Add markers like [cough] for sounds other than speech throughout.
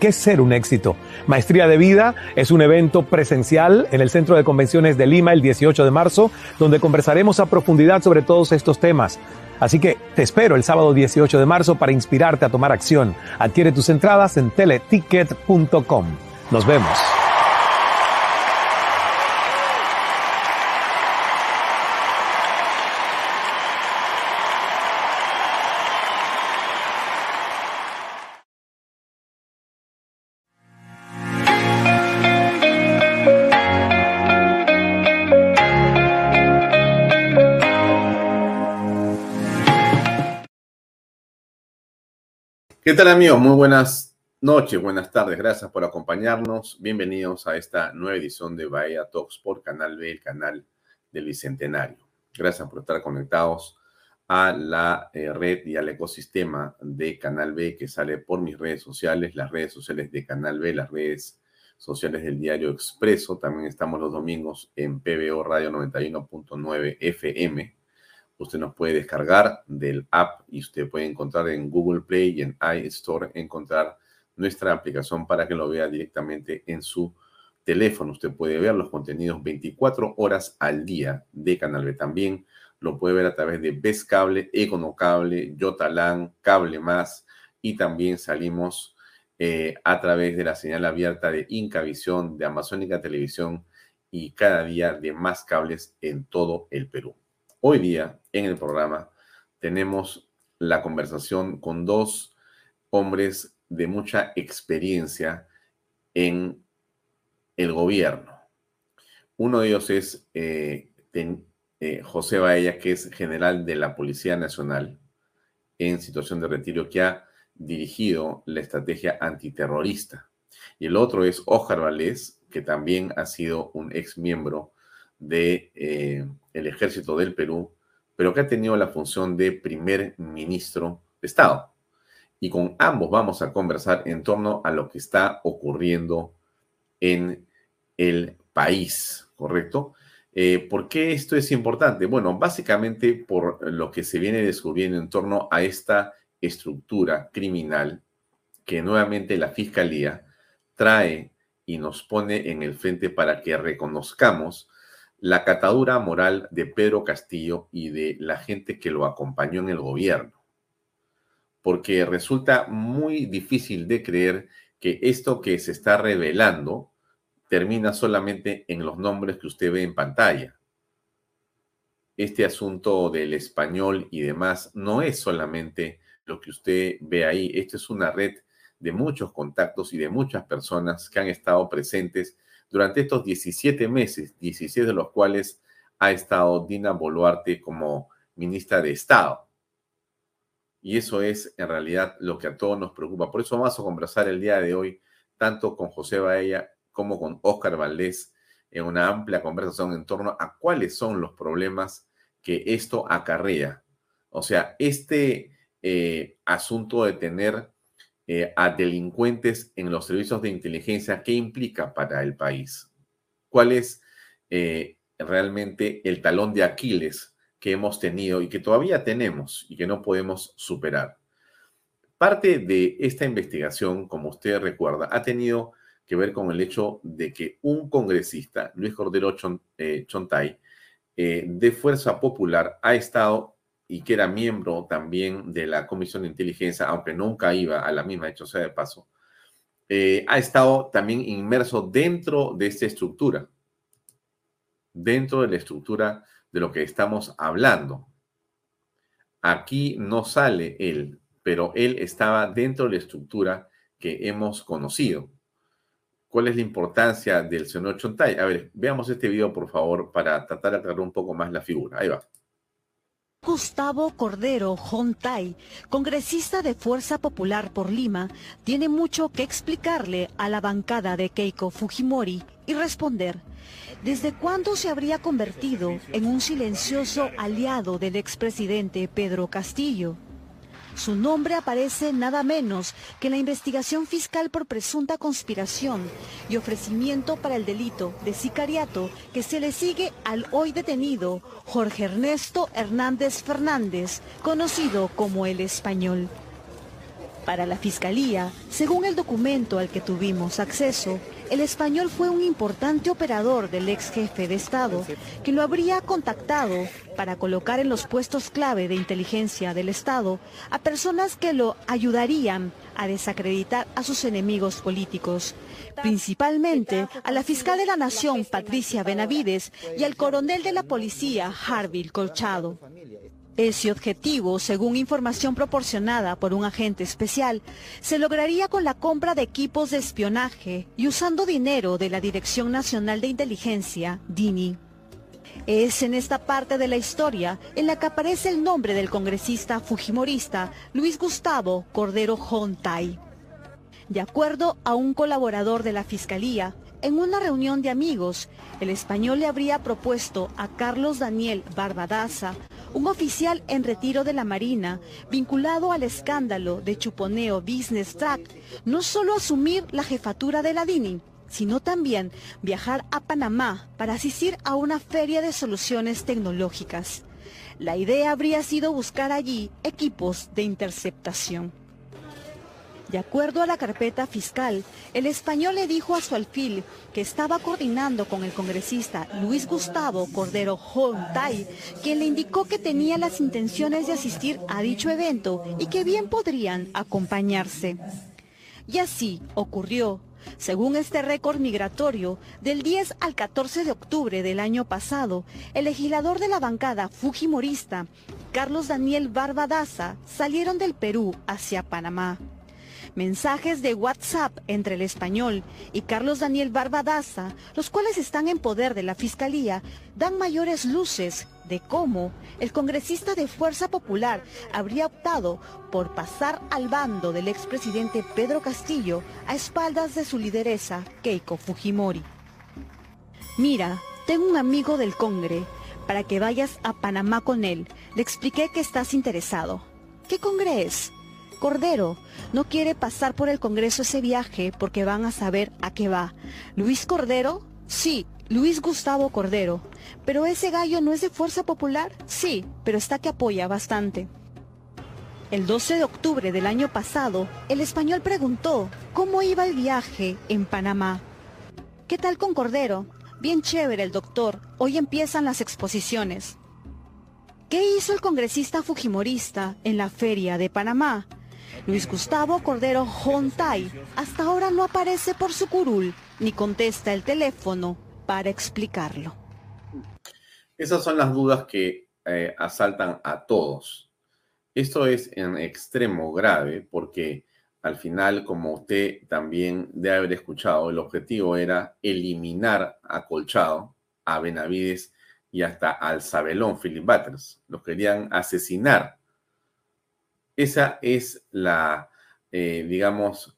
¿Qué ser un éxito? Maestría de Vida es un evento presencial en el Centro de Convenciones de Lima el 18 de marzo, donde conversaremos a profundidad sobre todos estos temas. Así que te espero el sábado 18 de marzo para inspirarte a tomar acción. Adquiere tus entradas en teleticket.com. Nos vemos. ¿Qué tal amigos? Muy buenas noches, buenas tardes, gracias por acompañarnos. Bienvenidos a esta nueva edición de Bahía Talks por Canal B, el canal del Bicentenario. Gracias por estar conectados a la eh, red y al ecosistema de Canal B que sale por mis redes sociales, las redes sociales de Canal B, las redes sociales del diario Expreso. También estamos los domingos en PBO Radio 91.9 FM. Usted nos puede descargar del app y usted puede encontrar en Google Play y en iStore, encontrar nuestra aplicación para que lo vea directamente en su teléfono. Usted puede ver los contenidos 24 horas al día de Canal B. También lo puede ver a través de Best Cable, Econocable, Yotalan, Cable Más y también salimos eh, a través de la señal abierta de Incavisión, de Amazónica Televisión y cada día de más cables en todo el Perú. Hoy día en el programa tenemos la conversación con dos hombres de mucha experiencia en el gobierno. Uno de ellos es eh, eh, José Baella, que es general de la Policía Nacional en situación de retiro, que ha dirigido la estrategia antiterrorista. Y el otro es Ojar Valés, que también ha sido un ex miembro de, eh, ejército del Perú, pero que ha tenido la función de primer ministro de Estado. Y con ambos vamos a conversar en torno a lo que está ocurriendo en el país, ¿correcto? Eh, ¿Por qué esto es importante? Bueno, básicamente por lo que se viene descubriendo en torno a esta estructura criminal que nuevamente la Fiscalía trae y nos pone en el frente para que reconozcamos la catadura moral de Pedro Castillo y de la gente que lo acompañó en el gobierno. Porque resulta muy difícil de creer que esto que se está revelando termina solamente en los nombres que usted ve en pantalla. Este asunto del español y demás no es solamente lo que usted ve ahí. Esto es una red de muchos contactos y de muchas personas que han estado presentes durante estos 17 meses, 16 de los cuales ha estado Dina Boluarte como ministra de Estado. Y eso es en realidad lo que a todos nos preocupa. Por eso vamos a conversar el día de hoy tanto con José Baella como con Oscar Valdés en una amplia conversación en torno a cuáles son los problemas que esto acarrea. O sea, este eh, asunto de tener eh, a delincuentes en los servicios de inteligencia, ¿qué implica para el país? ¿Cuál es eh, realmente el talón de Aquiles que hemos tenido y que todavía tenemos y que no podemos superar? Parte de esta investigación, como usted recuerda, ha tenido que ver con el hecho de que un congresista, Luis Cordero eh, Chontay, de Fuerza Popular, ha estado y que era miembro también de la Comisión de Inteligencia, aunque nunca iba a la misma, hecho sea de paso, eh, ha estado también inmerso dentro de esta estructura, dentro de la estructura de lo que estamos hablando. Aquí no sale él, pero él estaba dentro de la estructura que hemos conocido cuál es la importancia del señor Chontay. A ver, veamos este video, por favor, para tratar de aclarar un poco más la figura. Ahí va. Gustavo Cordero Jontay, congresista de Fuerza Popular por Lima, tiene mucho que explicarle a la bancada de Keiko Fujimori y responder. ¿Desde cuándo se habría convertido en un silencioso aliado del expresidente Pedro Castillo? Su nombre aparece nada menos que en la investigación fiscal por presunta conspiración y ofrecimiento para el delito de sicariato que se le sigue al hoy detenido Jorge Ernesto Hernández Fernández, conocido como el español. Para la Fiscalía, según el documento al que tuvimos acceso, el español fue un importante operador del ex jefe de Estado que lo habría contactado para colocar en los puestos clave de inteligencia del Estado a personas que lo ayudarían a desacreditar a sus enemigos políticos, principalmente a la fiscal de la Nación, Patricia Benavides, y al coronel de la policía, Harville Colchado. Ese objetivo, según información proporcionada por un agente especial, se lograría con la compra de equipos de espionaje y usando dinero de la Dirección Nacional de Inteligencia, DINI. Es en esta parte de la historia en la que aparece el nombre del congresista fujimorista Luis Gustavo Cordero Jontay. De acuerdo a un colaborador de la Fiscalía, en una reunión de amigos, el español le habría propuesto a Carlos Daniel Barbadaza, un oficial en retiro de la Marina, vinculado al escándalo de Chuponeo Business Track, no solo asumir la jefatura de la DINI, sino también viajar a Panamá para asistir a una feria de soluciones tecnológicas. La idea habría sido buscar allí equipos de interceptación. De acuerdo a la carpeta fiscal, el español le dijo a su alfil que estaba coordinando con el congresista Luis Gustavo Cordero Hontay, quien le indicó que tenía las intenciones de asistir a dicho evento y que bien podrían acompañarse. Y así ocurrió. Según este récord migratorio, del 10 al 14 de octubre del año pasado, el legislador de la bancada fujimorista, Carlos Daniel Barbadaza, salieron del Perú hacia Panamá. Mensajes de WhatsApp entre el español y Carlos Daniel Barbadaza, los cuales están en poder de la Fiscalía, dan mayores luces de cómo el congresista de Fuerza Popular habría optado por pasar al bando del expresidente Pedro Castillo a espaldas de su lideresa Keiko Fujimori. Mira, tengo un amigo del Congre para que vayas a Panamá con él. Le expliqué que estás interesado. ¿Qué Congre es? Cordero no quiere pasar por el Congreso ese viaje porque van a saber a qué va. ¿Luis Cordero? Sí, Luis Gustavo Cordero. ¿Pero ese gallo no es de Fuerza Popular? Sí, pero está que apoya bastante. El 12 de octubre del año pasado, el español preguntó cómo iba el viaje en Panamá. ¿Qué tal con Cordero? Bien chévere el doctor. Hoy empiezan las exposiciones. ¿Qué hizo el congresista fujimorista en la feria de Panamá? Luis Gustavo Cordero Hontay hasta ahora no aparece por su curul ni contesta el teléfono para explicarlo. Esas son las dudas que eh, asaltan a todos. Esto es en extremo grave porque al final, como usted también debe haber escuchado, el objetivo era eliminar a Colchado, a Benavides y hasta al Sabelón Philip Butters. Los querían asesinar esa es la, eh, digamos,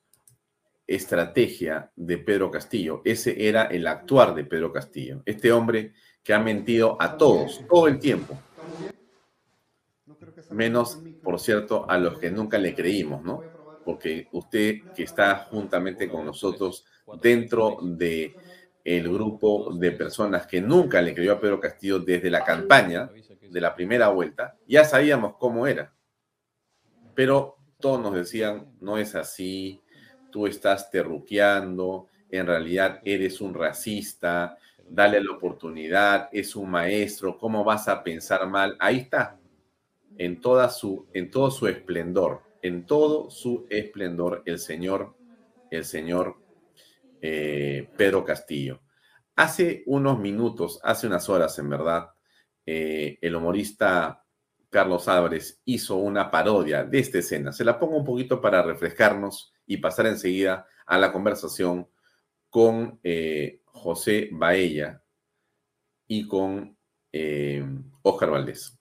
estrategia de Pedro Castillo. Ese era el actuar de Pedro Castillo. Este hombre que ha mentido a todos, todo el tiempo. Menos, por cierto, a los que nunca le creímos, ¿no? Porque usted que está juntamente con nosotros dentro de el grupo de personas que nunca le creyó a Pedro Castillo desde la campaña de la primera vuelta, ya sabíamos cómo era. Pero todos nos decían, no es así, tú estás terruqueando, en realidad eres un racista, dale la oportunidad, es un maestro, ¿cómo vas a pensar mal? Ahí está, en, toda su, en todo su esplendor, en todo su esplendor, el señor, el señor eh, Pedro Castillo. Hace unos minutos, hace unas horas en verdad, eh, el humorista Carlos Álvarez hizo una parodia de esta escena. Se la pongo un poquito para refrescarnos y pasar enseguida a la conversación con eh, José Baella y con eh, Oscar Valdés.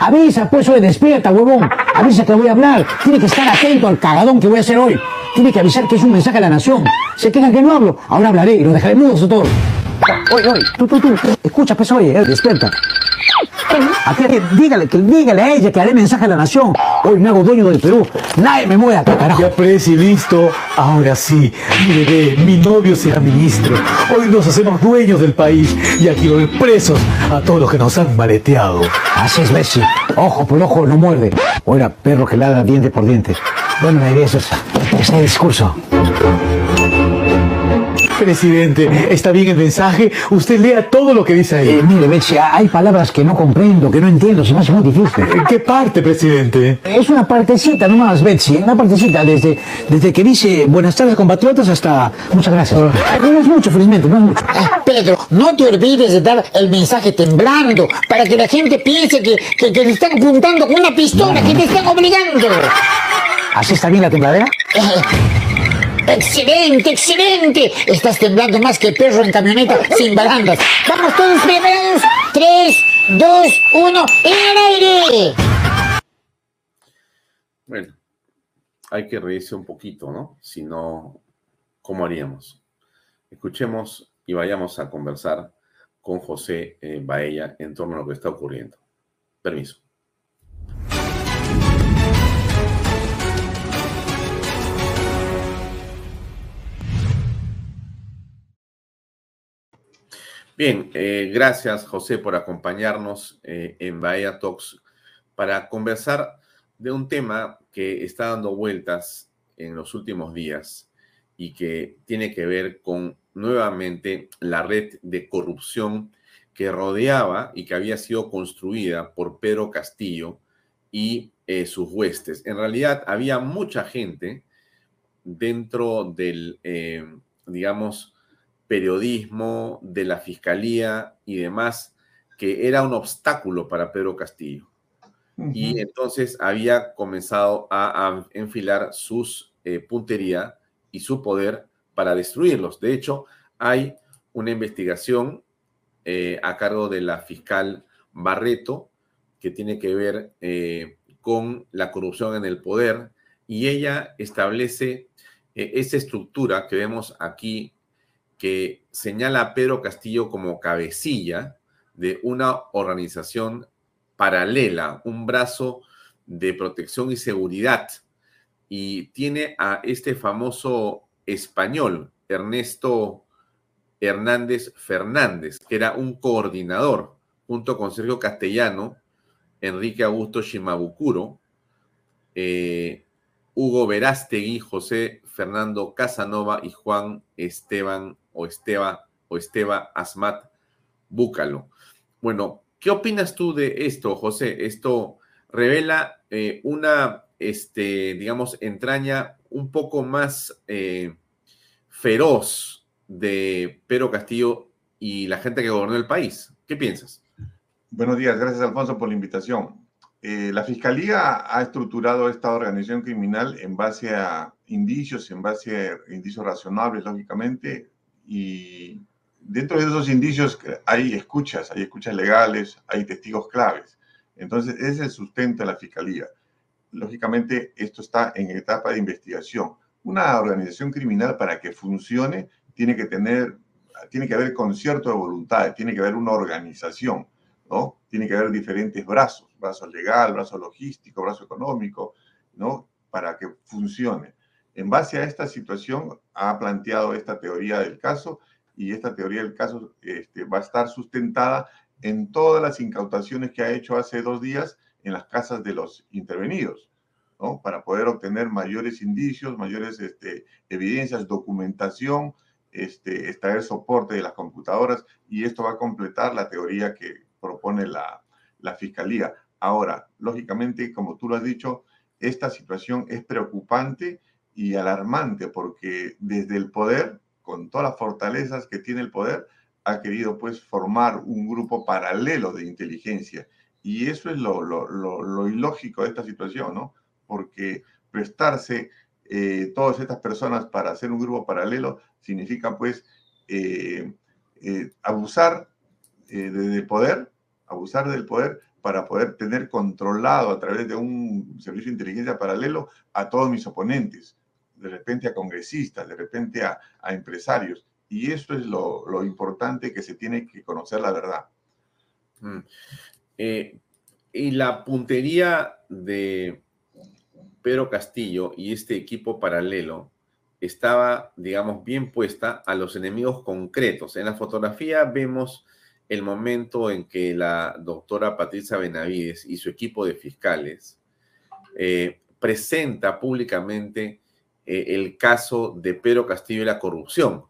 Avisa, pues, hoy despierta, huevón. Avisa que voy a hablar. Tiene que estar atento al cagadón que voy a hacer hoy. Tiene que avisar que es un mensaje a la nación. Se quejan que no hablo. Ahora hablaré y lo dejaré mudos a. Oye, oye, tú, tú, tú. Escucha, pues, oye, despierta. Aquí, dígale, que dígale a ella que haré mensaje a la nación. Hoy me hago dueño del Perú. Nadie me mueve acá, carajo. Ya presi, listo. Ahora sí, mi bebé, mi novio será ministro. Hoy nos hacemos dueños del país y aquí voy presos a todos los que nos han maleteado. Así es, Bessie. Ojo por ojo no muerde. Oiga, perro que ladra diente por diente. Bueno, la idea es esa. Ese discurso. Presidente, ¿está bien el mensaje? Usted lea todo lo que dice ahí. Eh, mire, Betsy, hay palabras que no comprendo, que no entiendo, se me hace muy difícil. ¿En qué parte, presidente? Es una partecita nomás, Betsy, una partecita, desde, desde que dice buenas tardes compatriotas hasta muchas gracias. Ah. No es mucho, felizmente, no es mucho. Pedro, no te olvides de dar el mensaje temblando para que la gente piense que, que, que le están apuntando con una pistola, que te están obligando. ¿Así está bien la tembladera? Excelente, excelente. Estás temblando más que perro en camioneta sin barandas. Vamos todos preparados. Tres, dos, uno, ¡en el aire! Bueno, hay que reírse un poquito, ¿no? Si no, ¿cómo haríamos? Escuchemos y vayamos a conversar con José eh, Baella en torno a lo que está ocurriendo. Permiso. Bien, eh, gracias José por acompañarnos eh, en Bahía Talks para conversar de un tema que está dando vueltas en los últimos días y que tiene que ver con nuevamente la red de corrupción que rodeaba y que había sido construida por Pedro Castillo y eh, sus huestes. En realidad había mucha gente dentro del, digamos, periodismo, de la fiscalía y demás, que era un obstáculo para Pedro Castillo. Y entonces había comenzado a, enfilar sus eh, puntería y su poder para destruirlos. De hecho, hay una investigación eh, a cargo de la fiscal Barreto que tiene que ver eh, con la corrupción en el poder y ella establece esa estructura que vemos aquí que señala a Pedro Castillo como cabecilla de una organización paralela, un brazo de protección y seguridad. Y tiene a este famoso español, Ernesto Hernández Fernández, que era un coordinador, junto con Sergio Castellano, Enrique Augusto Shimabukuro, eh, Hugo Verástegui, José Fernando Casanova y Juan Esteban o Esteba o Esteba Asmat Búcalo. Bueno, ¿qué opinas tú de esto, José? Esto revela eh, una, este, digamos, entraña un poco más eh, feroz de Pedro Castillo y la gente que gobernó el país. ¿Qué piensas? Buenos días, gracias Alfonso por la invitación. Eh, la Fiscalía ha estructurado esta organización criminal en base a indicios, en base a indicios razonables, lógicamente, y dentro de esos indicios hay escuchas, hay escuchas legales, hay testigos claves. Entonces, ese es el sustento de la Fiscalía. Lógicamente, esto está en etapa de investigación. Una organización criminal para que funcione tiene que tener, tiene que haber concierto de voluntad, tiene que haber una organización, ¿no? Tiene que haber diferentes brazos, brazo legal, brazo logístico, brazo económico, ¿no? Para que funcione. En base a esta situación, ha planteado esta teoría del caso y esta teoría del caso este, va a estar sustentada en todas las incautaciones que ha hecho hace dos días en las casas de los intervenidos, ¿no? Para poder obtener mayores indicios, mayores este, evidencias, documentación, este, extraer soporte de las computadoras y esto va a completar la teoría que propone la, la Fiscalía. Ahora, lógicamente, como tú lo has dicho, esta situación es preocupante y alarmante porque desde el poder, con todas las fortalezas que tiene el poder, ha querido pues formar un grupo paralelo de inteligencia. Y eso es lo, lo, ilógico de esta situación, ¿no? Porque prestarse eh, todas estas personas para hacer un grupo paralelo significa pues eh, eh, abusar del poder, abusar del poder para poder tener controlado a través de un servicio de inteligencia paralelo a todos mis oponentes de repente a congresistas, de repente a, empresarios. Y eso es lo, importante que se tiene que conocer la verdad. Mm. Eh, y la puntería de Pedro Castillo y este equipo paralelo estaba, digamos, bien puesta a los enemigos concretos. En la fotografía vemos el momento en que la doctora Patricia Benavides y su equipo de fiscales eh, presenta públicamente eh, el caso de Pedro Castillo y la corrupción.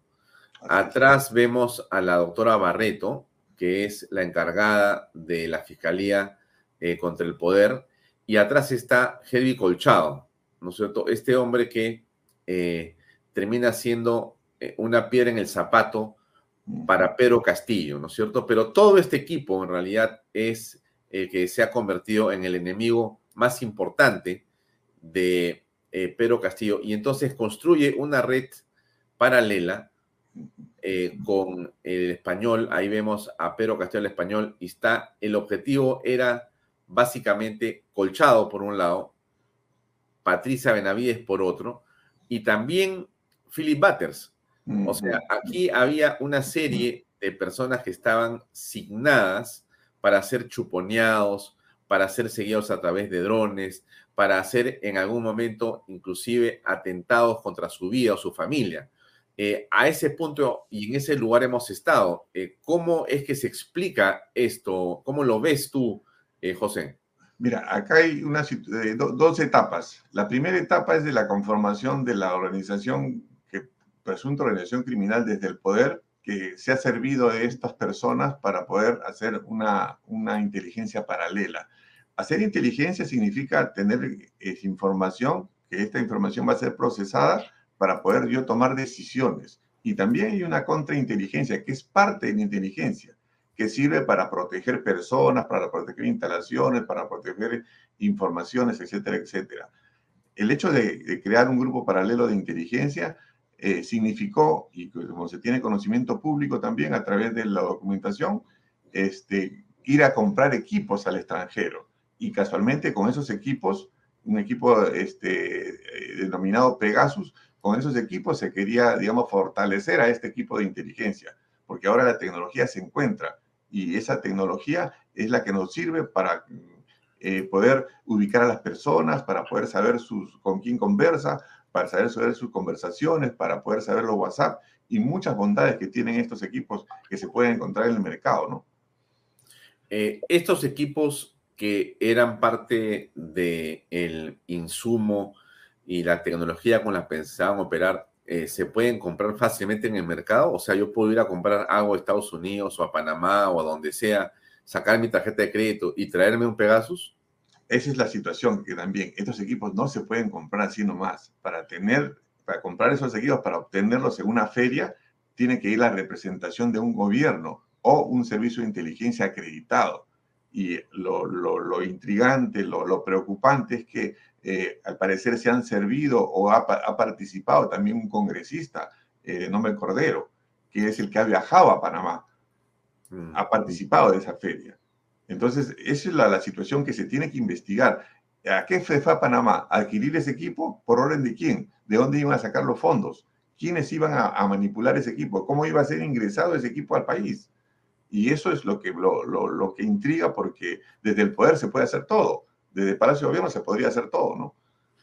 Atrás vemos a la doctora Barreto, que es la encargada de la Fiscalía eh, contra el Poder, y atrás está Helvi Colchado, ¿no es cierto? Este hombre que eh, termina siendo una piedra en el zapato para Pedro Castillo, ¿no es cierto? Pero todo este equipo en realidad es el que se ha convertido en el enemigo más importante de eh, Pedro Castillo, y entonces construye una red paralela eh, con el español, ahí vemos a Pedro Castillo el español, y está, el objetivo era básicamente colchado por un lado, Patricia Benavides por otro, y también Philip Butters. O sea, aquí había una serie de personas que estaban signadas para ser chuponeados, para ser seguidos a través de drones, para hacer en algún momento inclusive atentados contra su vida o su familia. Eh, a ese punto y en ese lugar hemos estado. Eh, ¿Cómo es que se explica esto? ¿Cómo lo ves tú, eh, José? Mira, acá hay una, dos etapas. La primera etapa es de la conformación de la organización, que presunta organización criminal desde el poder, que se ha servido de estas personas para poder hacer una, una inteligencia paralela. Hacer inteligencia significa tener información, que esta información va a ser procesada para poder yo tomar decisiones. Y también hay una contrainteligencia, que es parte de la inteligencia, que sirve para proteger personas, para proteger instalaciones, para proteger informaciones, etcétera, etcétera. El hecho de, crear un grupo paralelo de inteligencia eh, significó, y como se tiene conocimiento público también a través de la documentación, este, ir a comprar equipos al extranjero. Y casualmente con esos equipos, un equipo este, eh, denominado Pegasus, con esos equipos se quería, digamos, fortalecer a este equipo de inteligencia, porque ahora la tecnología se encuentra y esa tecnología es la que nos sirve para eh, poder ubicar a las personas, para poder saber sus, con quién conversa, para saber sobre sus conversaciones, para poder saber los WhatsApp y muchas bondades que tienen estos equipos que se pueden encontrar en el mercado, ¿no? Eh, estos equipos que eran parte del el insumo y la tecnología con la pensaban operar eh, se pueden comprar fácilmente en el mercado? O sea, yo puedo ir a comprar algo a Estados Unidos o a Panamá o a donde sea, sacar mi tarjeta de crédito y traerme un Pegasus? Esa es la situación que también estos equipos no se pueden comprar así nomás. Para tener, para comprar esos equipos, para obtenerlos en una feria, tiene que ir la representación de un gobierno o un servicio de inteligencia acreditado. Y lo, lo, lo intrigante, lo, lo preocupante es que eh, al parecer se han servido o ha, participado también un congresista eh, de nombre Cordero, que es el que ha viajado a Panamá, mm. ha participado de esa feria. Entonces, esa es la, situación que se tiene que investigar. ¿A qué fue a Panamá? ¿A adquirir ese equipo? ¿Por orden de quién? ¿De dónde iban a sacar los fondos? ¿Quiénes iban a, manipular ese equipo? ¿Cómo iba a ser ingresado ese equipo al país? Y eso es lo que, lo, lo que intriga porque desde el poder se puede hacer todo desde Palacio de Gobierno se podría hacer todo, ¿no?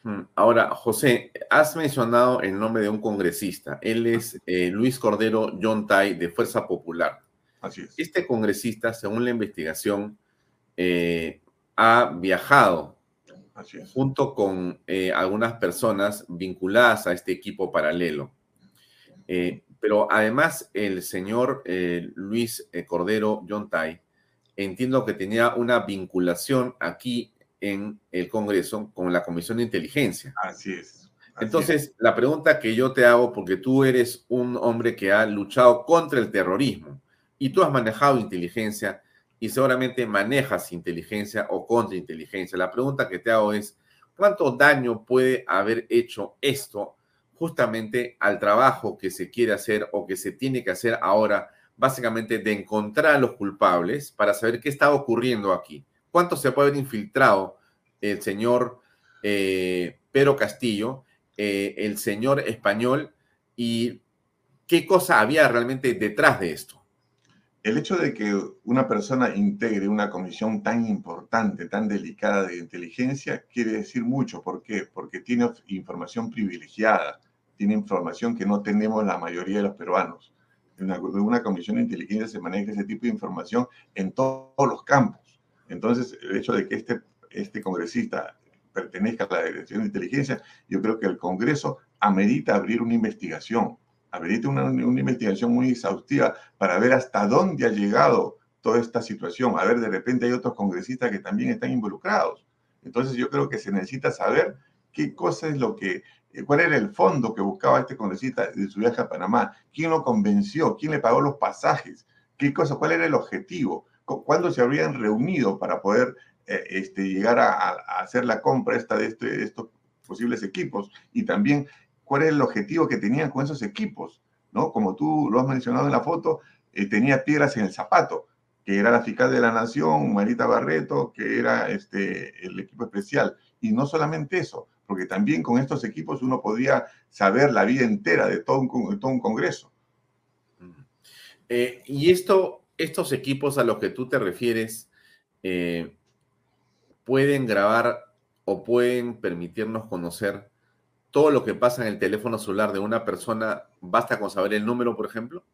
Hmm. Ahora, José, has mencionado el nombre de un congresista. Él es eh, Luis Cordero John Tai de Fuerza Popular. Así es. Este congresista, según la investigación, eh, ha viajado junto con eh, algunas personas vinculadas a este equipo paralelo. Pero además, el señor Luis Cordero John Tai, entiendo que tenía una vinculación aquí en el Congreso con la Comisión de Inteligencia. Así es. Entonces, la pregunta que yo te hago, porque tú eres un hombre que ha luchado contra el terrorismo y tú has manejado inteligencia y seguramente manejas inteligencia o contrainteligencia. La pregunta que te hago es, ¿cuánto daño puede haber hecho esto justamente al trabajo que se quiere hacer o que se tiene que hacer ahora, básicamente de encontrar a los culpables para saber qué está ocurriendo aquí? cuánto se puede haber infiltrado el señor eh, Pedro Castillo, eh, el señor español y qué cosa había realmente detrás de esto. El hecho de que una persona integre una comisión tan importante, tan delicada de inteligencia, quiere decir mucho. ¿Por qué? Porque tiene información privilegiada, tiene información que no tenemos la mayoría de los peruanos. En una, comisión de inteligencia se maneja ese tipo de información en todos los campos entonces, el hecho de que este, este congresista pertenezca a la Dirección de Inteligencia, yo creo que el Congreso amerita abrir una investigación, amerita una, una investigación muy exhaustiva para ver hasta dónde ha llegado toda esta situación. A ver, de repente hay otros congresistas que también están involucrados. Entonces yo creo que se necesita saber qué cosa es lo que, eh, cuál era el fondo que buscaba este congresista de su viaje a Panamá, quién lo convenció, quién le pagó los pasajes, qué cosa, cuál era el objetivo cuándo se habrían reunido para poder eh, este, llegar a, hacer la compra esta de, este, estos posibles equipos y también cuál es el objetivo que tenían con esos equipos, ¿no? Como tú lo has mencionado en la foto, eh, tenía piedras en el zapato, que era la fiscal de la Nación, Marita Barreto, que era este, el equipo especial. Y no solamente eso, porque también con estos equipos uno podría saber la vida entera de todo un, todo un Congreso. Eh, y esto, estos equipos a los que tú te refieres, eh, pueden grabar o pueden permitirnos conocer todo lo que pasa en el teléfono celular de una persona, basta con saber el número, por ejemplo?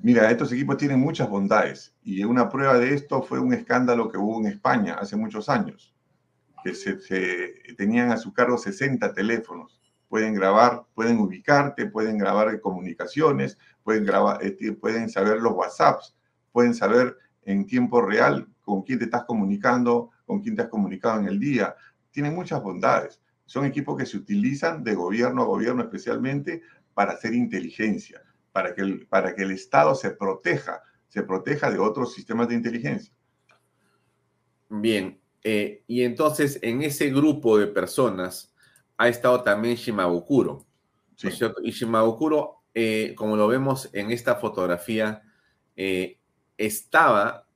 Mira, estos equipos tienen muchas bondades y una prueba de esto fue un escándalo que hubo en España hace muchos años, que se, tenían a su cargo 60 teléfonos. Pueden grabar, pueden ubicarte, pueden grabar comunicaciones, pueden, grabar, este, pueden saber los WhatsApps, pueden saber en tiempo real con quién te estás comunicando, con quién te has comunicado en el día. Tienen muchas bondades. Son equipos que se utilizan de gobierno a gobierno especialmente para hacer inteligencia para que el, para que el Estado se proteja, se proteja de otros sistemas de inteligencia. Bien, eh, y entonces en ese grupo de personas ha estado también Shimabukuro, ¿no es cierto? Y Shimabukuro, eh, como lo vemos en esta fotografía, eh, estaba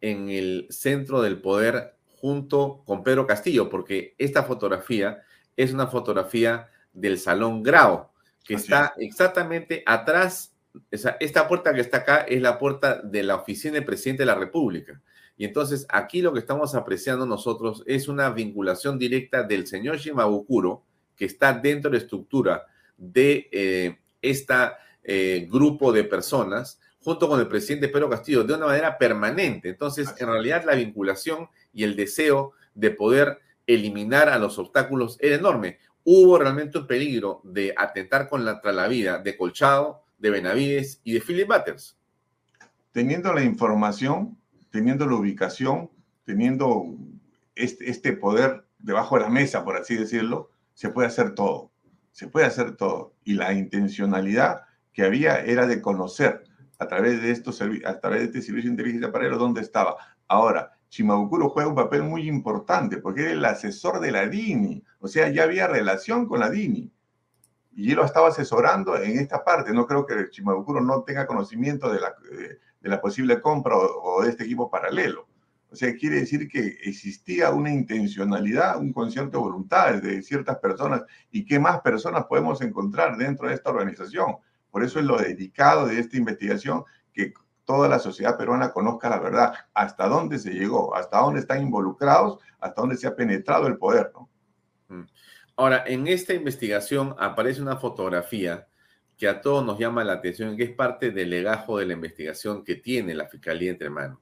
en el centro del poder junto con Pedro Castillo, porque esta fotografía es una fotografía del Salón Grau, que está exactamente atrás, esta puerta que está acá es la puerta de la oficina del presidente de la República. Y entonces aquí lo que estamos apreciando nosotros es una vinculación directa del señor Shimabukuro, que está dentro de la estructura de este grupo de personas, junto con el presidente Pedro Castillo, de una manera permanente. Entonces, en realidad, la vinculación y el deseo de poder eliminar a los obstáculos era enorme hubo realmente un peligro de atentar contra la vida de Colchado, de Benavides y de Philip Butters. Teniendo la información, teniendo la ubicación, teniendo este, este, poder debajo de la mesa, por así decirlo, se puede hacer todo. Se puede hacer todo. Y la intencionalidad que había era de conocer a través de, estos, a través de este servicio de inteligencia para dónde estaba. Ahora, Shimabukuro juega un papel muy importante porque era el asesor de la DINI, o sea, ya había relación con la DINI. Y él lo estaba asesorando en esta parte. No creo que Shimabukuro no tenga conocimiento de la, de, la posible compra o, de este equipo paralelo. O sea, quiere decir que existía una intencionalidad, un concierto de voluntades de ciertas personas y qué más personas podemos encontrar dentro de esta organización. Por eso es lo dedicado de esta investigación que toda la sociedad peruana conozca la verdad, hasta dónde se llegó, hasta dónde están involucrados, hasta dónde se ha penetrado el poder, ¿no? Mm. Ahora, en esta investigación aparece una fotografía que a todos nos llama la atención, que es parte del legajo de la investigación que tiene la Fiscalía entre manos.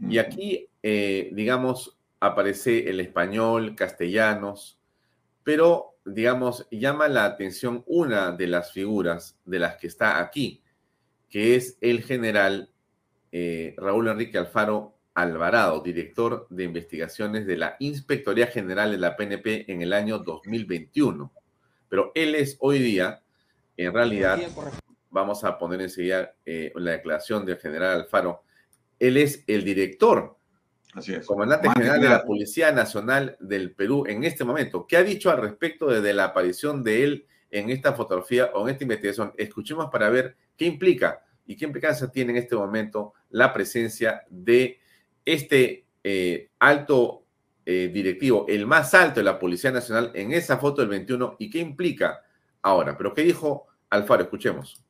Y aquí, eh, digamos, aparece el español, castellanos, pero, digamos, llama la atención una de las figuras de las que está aquí, que es el general eh, Raúl Enrique Alfaro Alvarado, director de investigaciones de la Inspectoría General de la PNP en el año 2021. Pero él es hoy día, en realidad, vamos a poner enseguida eh, la declaración del general Alfaro, él es el director, Así es. comandante general de la Policía Nacional del Perú en este momento. ¿Qué ha dicho al respecto desde la aparición de él en esta fotografía o en esta investigación? Escuchemos para ver ¿Qué implica y qué implicancia tiene en este momento la presencia de este eh, alto eh, directivo, el más alto de la Policía Nacional en esa foto del 21 y qué implica ahora? Pero ¿qué dijo Alfaro? Escuchemos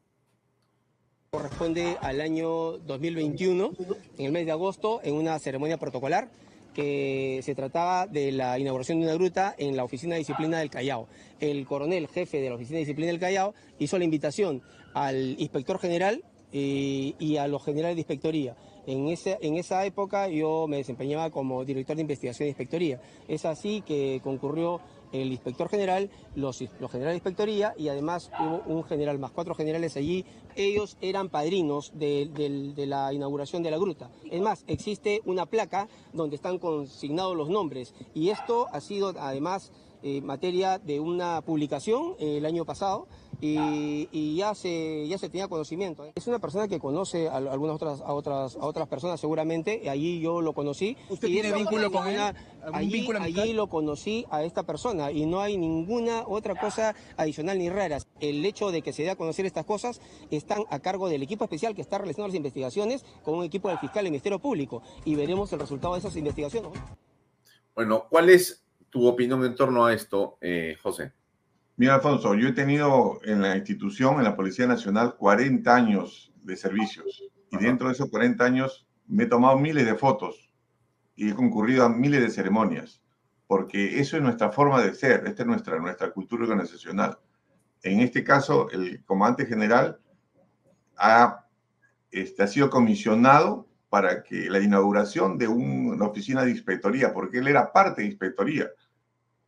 corresponde al año 2021, en el mes de agosto, en una ceremonia protocolar que se trataba de la inauguración de una gruta en la Oficina de Disciplina del Callao. El coronel jefe de la Oficina de Disciplina del Callao hizo la invitación al inspector general eh, y a los generales de inspectoría. En, ese, en esa época yo me desempeñaba como director de investigación de inspectoría. Es así que concurrió el inspector general, los, los generales de inspectoría y además hubo un general más, cuatro generales allí. Ellos eran padrinos de, de, la inauguración de la gruta. Es más, existe una placa donde están consignados los nombres y esto ha sido además eh, materia de una publicación eh, el año pasado y, ya se ya se tenía conocimiento. Es una persona que conoce a, algunas otras a otras a otras personas seguramente. Allí yo lo conocí. ¿Usted tiene vínculo con él? Allí, allí lo conocí a esta persona y no hay ninguna otra cosa adicional ni rara. El hecho de que se dé a conocer estas cosas están a cargo del equipo especial que está realizando las investigaciones con un equipo del fiscal del Ministerio Público y veremos el resultado de esas investigaciones. Bueno, ¿cuál es tu opinión en torno a esto, eh, José? Mira, Alfonso, yo he tenido en la institución, en la Policía Nacional, 40 años de servicios. Y dentro de esos 40 años me he tomado miles de fotos y he concurrido a miles de ceremonias, porque eso es nuestra forma de ser, esta es nuestra, nuestra cultura organizacional. En este caso, el comandante general ha, este, ha sido comisionado para que la inauguración de una oficina de inspectoría, porque él era parte de inspectoría,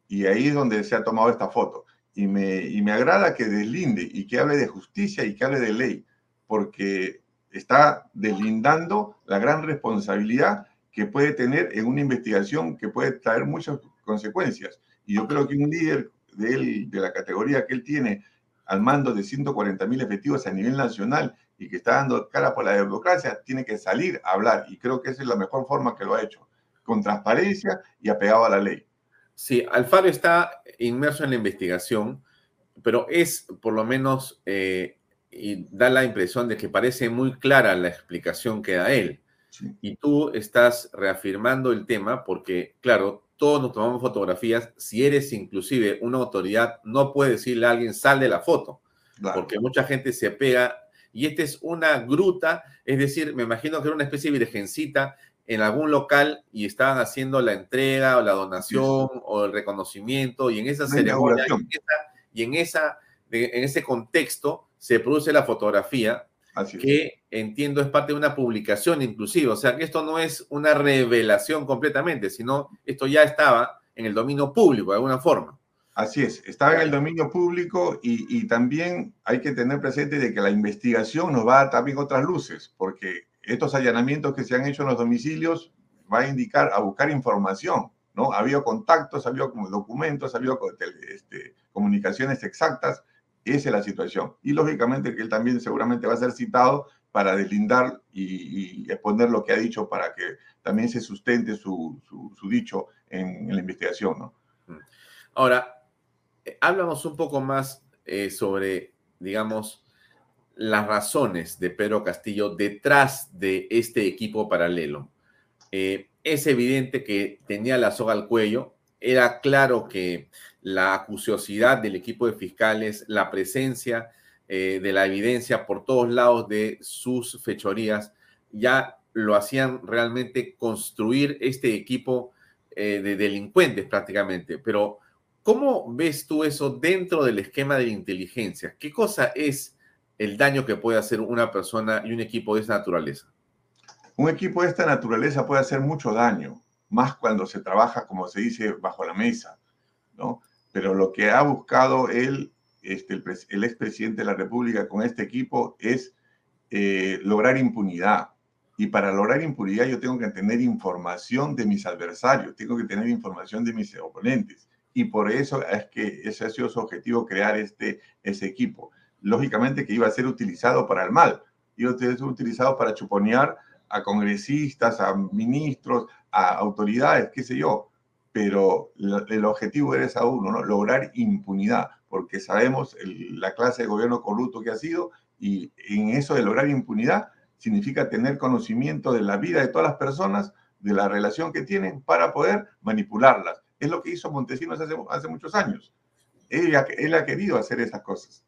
y ahí es donde se ha tomado esta foto y me, y me agrada que deslinde y que hable de justicia y que hable de ley, porque está deslindando la gran responsabilidad que puede tener en una investigación que puede traer muchas consecuencias. Y yo creo que un líder de, la categoría que él tiene al mando de 140 mil efectivos a nivel nacional y que está dando cara por la democracia, tiene que salir a hablar. Y creo que esa es la mejor forma que lo ha hecho, con transparencia y apegado a la ley. Sí, Alfaro está inmerso en la investigación, pero es por lo menos, eh, y da la impresión de que parece muy clara la explicación que da él. Y tú estás reafirmando el tema porque, claro, todos nos tomamos fotografías. Si eres inclusive una autoridad, no puedes decirle a alguien, sal de la foto, porque mucha gente se pega. Y esta es una gruta, es decir, me imagino que era una especie de virgencita en algún local y estaban haciendo la entrega o la donación o el reconocimiento y en esa ceremonia y en, esa, en ese contexto se produce la fotografía que entiendo es parte de una publicación inclusive, o sea que esto no es una revelación completamente, sino esto ya estaba en el dominio público de alguna forma. Así es, estaba en el dominio público y, y, también hay que tener presente de que la investigación nos va a dar también otras luces, porque estos allanamientos que se han hecho en los domicilios va a indicar a buscar información, ¿no? Ha habido contactos, ha habido documentos, ha habido este, comunicaciones exactas, esa es la situación. Y lógicamente que él también seguramente va a ser citado para deslindar y, exponer lo que ha dicho para que también se sustente su, dicho en, la investigación, ¿no? Ahora, eh, háblanos un poco más eh, sobre, digamos, las razones de Pedro Castillo detrás de este equipo paralelo. Eh, es evidente que tenía la soga al cuello, era claro que la acuciosidad del equipo de fiscales, la presencia eh, de la evidencia por todos lados de sus fechorías, ya lo hacían realmente construir este equipo eh, de delincuentes prácticamente. Pero, ¿cómo ves tú eso dentro del esquema de la inteligencia? ¿Qué cosa es el daño que puede hacer una persona y un equipo de esta naturaleza? Un equipo de esta naturaleza puede hacer mucho daño, más cuando se trabaja, como se dice, bajo la mesa, ¿no? Pero lo que ha buscado él, este, el, el expresidente de la República con este equipo es eh, lograr impunidad. Y para lograr impunidad yo tengo que tener información de mis adversarios, tengo que tener información de mis oponentes. Y por eso es que ese ha sido su objetivo, crear este, ese equipo lógicamente que iba a ser utilizado para el mal, iba a ser utilizado para chuponear a congresistas, a ministros, a autoridades, qué sé yo, pero el objetivo era esa uno, ¿no? lograr impunidad, porque sabemos la clase de gobierno corrupto que ha sido y en eso de lograr impunidad significa tener conocimiento de la vida de todas las personas, de la relación que tienen para poder manipularlas. Es lo que hizo Montesinos hace, muchos años. Él ha querido hacer esas cosas.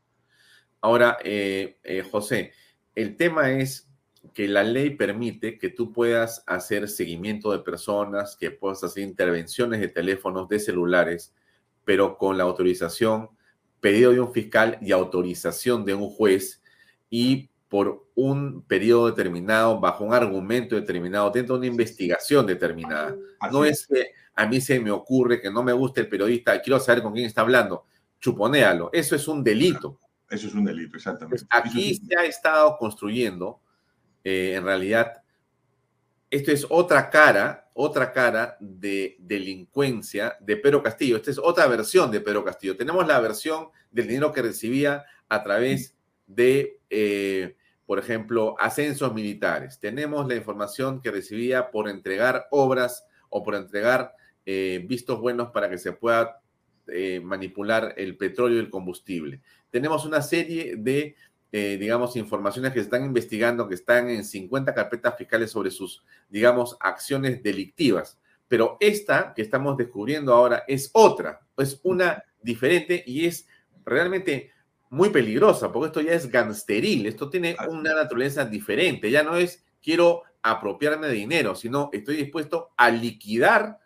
Ahora, eh, eh, José, el tema es que la ley permite que tú puedas hacer seguimiento de personas, que puedas hacer intervenciones de teléfonos, de celulares, pero con la autorización, pedido de un fiscal y autorización de un juez y por un periodo determinado, bajo un argumento determinado, dentro de una investigación determinada. no es que a mí se me ocurre que no me gusta el periodista, quiero saber con quién está hablando, chuponéalo. Eso es un delito. Eso es un delito, exactamente. Aquí se ha estado construyendo, eh, en realidad, esto es otra cara, otra cara de delincuencia de Pedro Castillo. Esta es otra versión de Pedro Castillo. Tenemos la versión del dinero que recibía a través de, eh, por ejemplo, ascensos militares. Tenemos la información que recibía por entregar obras o por entregar eh, vistos buenos para que se pueda manipular el petróleo y el combustible tenemos una serie de, eh, digamos, informaciones que se están investigando, que están en 50 carpetas fiscales sobre sus, digamos, acciones delictivas. Pero esta que estamos descubriendo ahora es otra, es una diferente y es realmente muy peligrosa, porque esto ya es gangsteril, esto tiene una naturaleza diferente, ya no es quiero apropiarme de dinero, sino estoy dispuesto a liquidar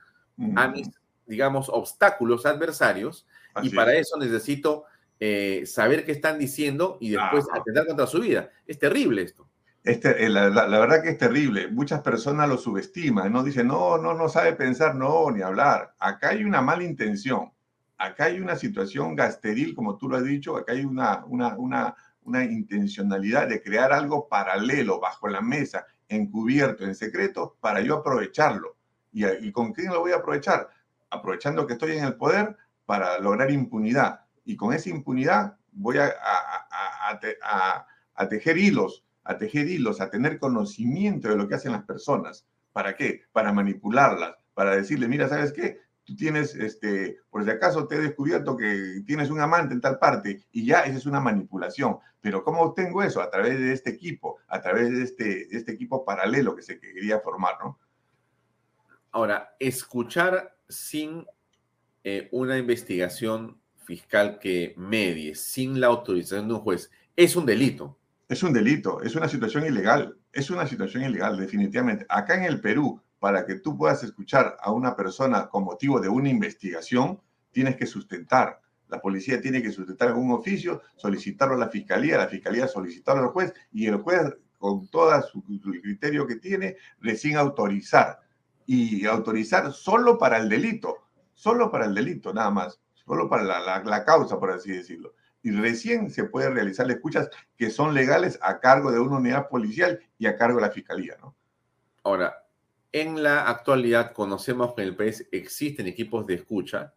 a mis, digamos, obstáculos adversarios y para eso necesito eh, saber qué están diciendo y después atentar contra su vida. Es terrible esto. Este, la, la, verdad que es terrible. Muchas personas lo subestiman, ¿no? Dicen, no, no, no sabe pensar, no, ni hablar. Acá hay una mala intención. Acá hay una situación gasteril, como tú lo has dicho. Acá hay una, una, una, una intencionalidad de crear algo paralelo bajo la mesa, encubierto, en secreto, para yo aprovecharlo. ¿Y, y con quién lo voy a aprovechar? Aprovechando que estoy en el poder para lograr impunidad. Y con esa impunidad voy a, a, a, tejer hilos, a tejer hilos, a tener conocimiento de lo que hacen las personas. ¿Para qué? Para manipularlas, para decirle, mira, ¿sabes qué? Tú tienes, este, por si acaso te he descubierto que tienes un amante en tal parte y ya esa es una manipulación. Pero ¿cómo obtengo eso? A través de este equipo, a través de este, este equipo paralelo que se quería formar, ¿no? Ahora, escuchar sin eh, una investigación fiscal que medie, sin la autorización de un juez, es un delito. Es un delito, es una situación ilegal, es una situación ilegal, definitivamente. Acá en el Perú, para que tú puedas escuchar a una persona con motivo de una investigación, tienes que sustentar. La policía tiene que sustentar algún oficio, solicitarlo a la fiscalía, la fiscalía solicitarlo al juez y el juez, con todo su, su criterio que tiene, recién autorizar. Y autorizar solo para el delito solo para el delito, nada más, solo para la, causa, por así decirlo. Y recién se puede realizar escuchas que son legales a cargo de una unidad policial y a cargo de la fiscalía, ¿no? Ahora, en la actualidad conocemos que en el país existen equipos de escucha,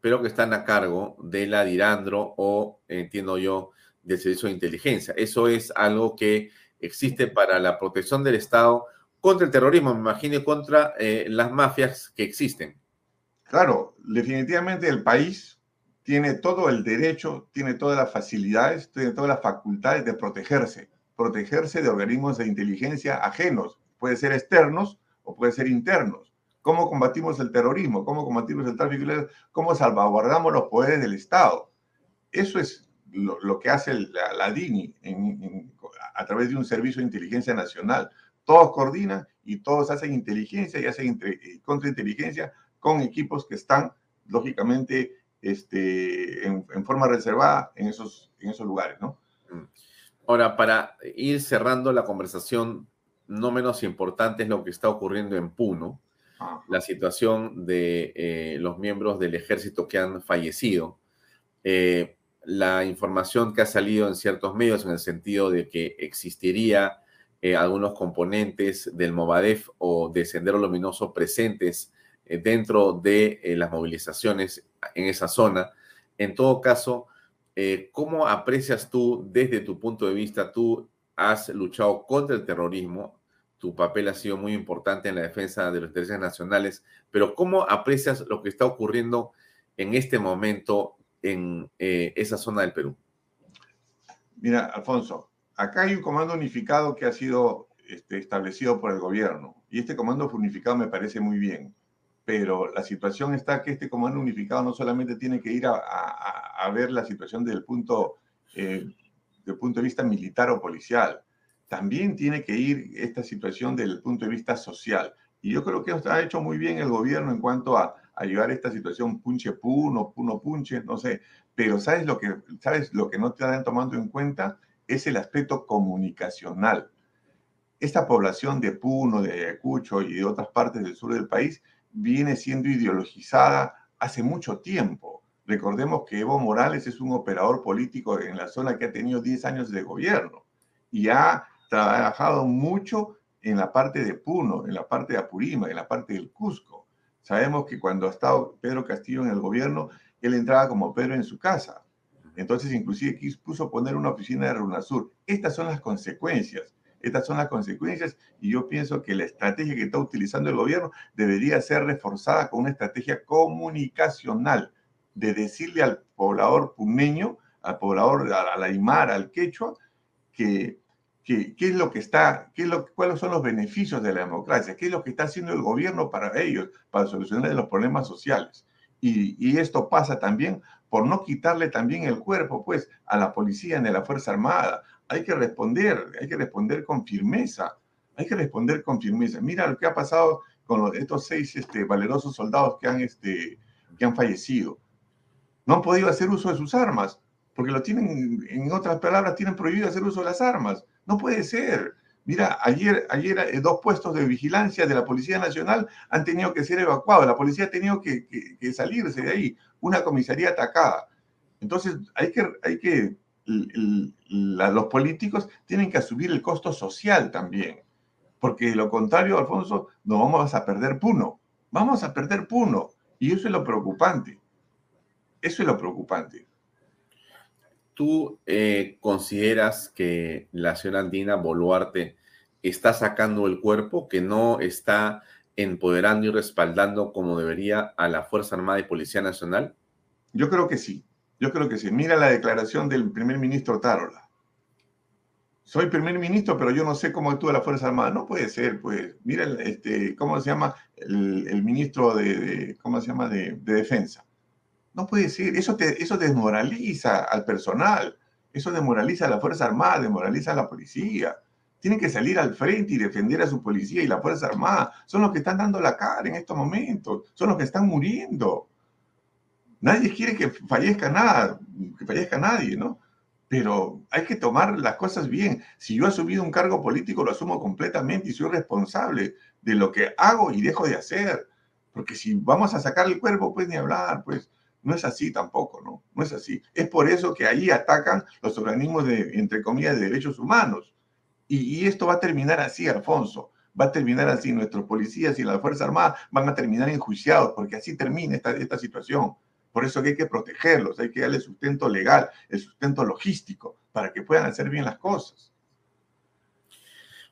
pero que están a cargo de la Dirandro o, entiendo yo, del Servicio de Inteligencia. Eso es algo que existe para la protección del Estado contra el terrorismo, me imagino, contra eh, las mafias que existen. Claro, definitivamente el país tiene todo el derecho, tiene todas las facilidades, tiene todas las facultades de protegerse, protegerse de organismos de inteligencia ajenos, puede ser externos o puede ser internos. ¿Cómo combatimos el terrorismo? ¿Cómo combatimos el tráfico? ¿Cómo salvaguardamos los poderes del Estado? Eso es lo, que hace la, DINI a través de un servicio de inteligencia nacional. Todos coordinan y todos hacen inteligencia y hacen eh, contrainteligencia con equipos que están, lógicamente, este, en, forma reservada en esos, en esos lugares, ¿no? Mm. Ahora, para ir cerrando la conversación, no menos importante es lo que está ocurriendo en Puno, la situación de eh, los miembros del ejército que han fallecido. Eh, la información que ha salido en ciertos medios en el sentido de que existiría eh, algunos componentes del Movadef o de Sendero Luminoso presentes dentro de eh, las movilizaciones en esa zona. En todo caso, eh, ¿cómo aprecias tú desde tu punto de vista? Tú has luchado contra el terrorismo, tu papel ha sido muy importante en la defensa de los intereses nacionales, pero ¿cómo aprecias lo que está ocurriendo en este momento en esa zona del Perú? Mira, Alfonso, acá hay un comando unificado que ha sido este, establecido por el gobierno y este comando unificado me parece muy bien pero la situación está que este comando unificado no solamente tiene que ir a, ver la situación desde el punto, eh, punto de vista militar o policial, también tiene que ir esta situación desde el punto de vista social. Y yo creo que ha hecho muy bien el gobierno en cuanto a, a esta situación punche puno, puno punche, no sé, pero ¿sabes lo que, sabes lo que no te están tomando en cuenta? Es el aspecto comunicacional. Esta población de Puno, de Ayacucho y de otras partes del sur del país viene siendo ideologizada hace mucho tiempo. Recordemos que Evo Morales es un operador político en la zona que ha tenido 10 años de gobierno y ha trabajado mucho en la parte de Puno, en la parte de Apurima, en la parte del Cusco. Sabemos que cuando ha estado Pedro Castillo en el gobierno, él entraba como Pedro en su casa. Entonces, inclusive quiso poner una oficina de RUNASUR. Estas son las consecuencias. Estas son las consecuencias y yo pienso que la estrategia que está utilizando el gobierno debería ser reforzada con una estrategia comunicacional de decirle al poblador pumeño, al poblador, al aymar, al quechua, que, qué es lo que está, qué lo, cuáles son los beneficios de la democracia, qué es lo que está haciendo el gobierno para ellos, para solucionar los problemas sociales. Y, y esto pasa también por no quitarle también el cuerpo, pues, a la policía ni a la Fuerza Armada. Hay que responder, hay que responder con firmeza, hay que responder con firmeza. Mira lo que ha pasado con estos seis este, valerosos soldados que han, este, que han fallecido. No han podido hacer uso de sus armas, porque lo tienen, en otras palabras, tienen prohibido hacer uso de las armas. No puede ser. Mira, ayer, ayer eh, dos puestos de vigilancia de la Policía Nacional han tenido que ser evacuados. La policía ha tenido que, salirse de ahí. Una comisaría atacada. Entonces, hay que, hay que los políticos tienen que asumir el costo social también. Porque de lo contrario, Alfonso, no vamos a perder Puno. Vamos a perder Puno. Y eso es lo preocupante. Eso es lo preocupante. ¿Tú eh, consideras que la señora Andina Boluarte está sacando el cuerpo, que no está empoderando y respaldando como debería a la Fuerza Armada y Policía Nacional? Yo creo que sí. Yo creo que sí. Mira la declaración del primer ministro Tarola. Soy primer ministro, pero yo no sé cómo actúa la Fuerza Armada. No puede ser, pues. Mira, este, ¿cómo se llama? El, ministro de, ¿cómo se llama? De, de Defensa no puede ser, eso, eso desmoraliza al personal, eso desmoraliza a la Fuerza Armada, desmoraliza a la policía. Tienen que salir al frente y defender a su policía y la Fuerza Armada. Son los que están dando la cara en estos momentos, son los que están muriendo. Nadie quiere que fallezca nada, que fallezca nadie, ¿no? Pero hay que tomar las cosas bien. Si yo he asumido un cargo político, lo asumo completamente y soy responsable de lo que hago y dejo de hacer. Porque si vamos a sacar el cuerpo, pues ni hablar, pues no es así tampoco, ¿no? No es así. Es por eso que ahí atacan los organismos de, entre comillas, de derechos humanos. Y, esto va a terminar así, Alfonso. Va a terminar así. Nuestros policías y la Fuerza Armada van a terminar enjuiciados porque así termina esta, esta situación. Por eso que hay que protegerlos, hay que darle sustento legal, el sustento logístico, para que puedan hacer bien las cosas.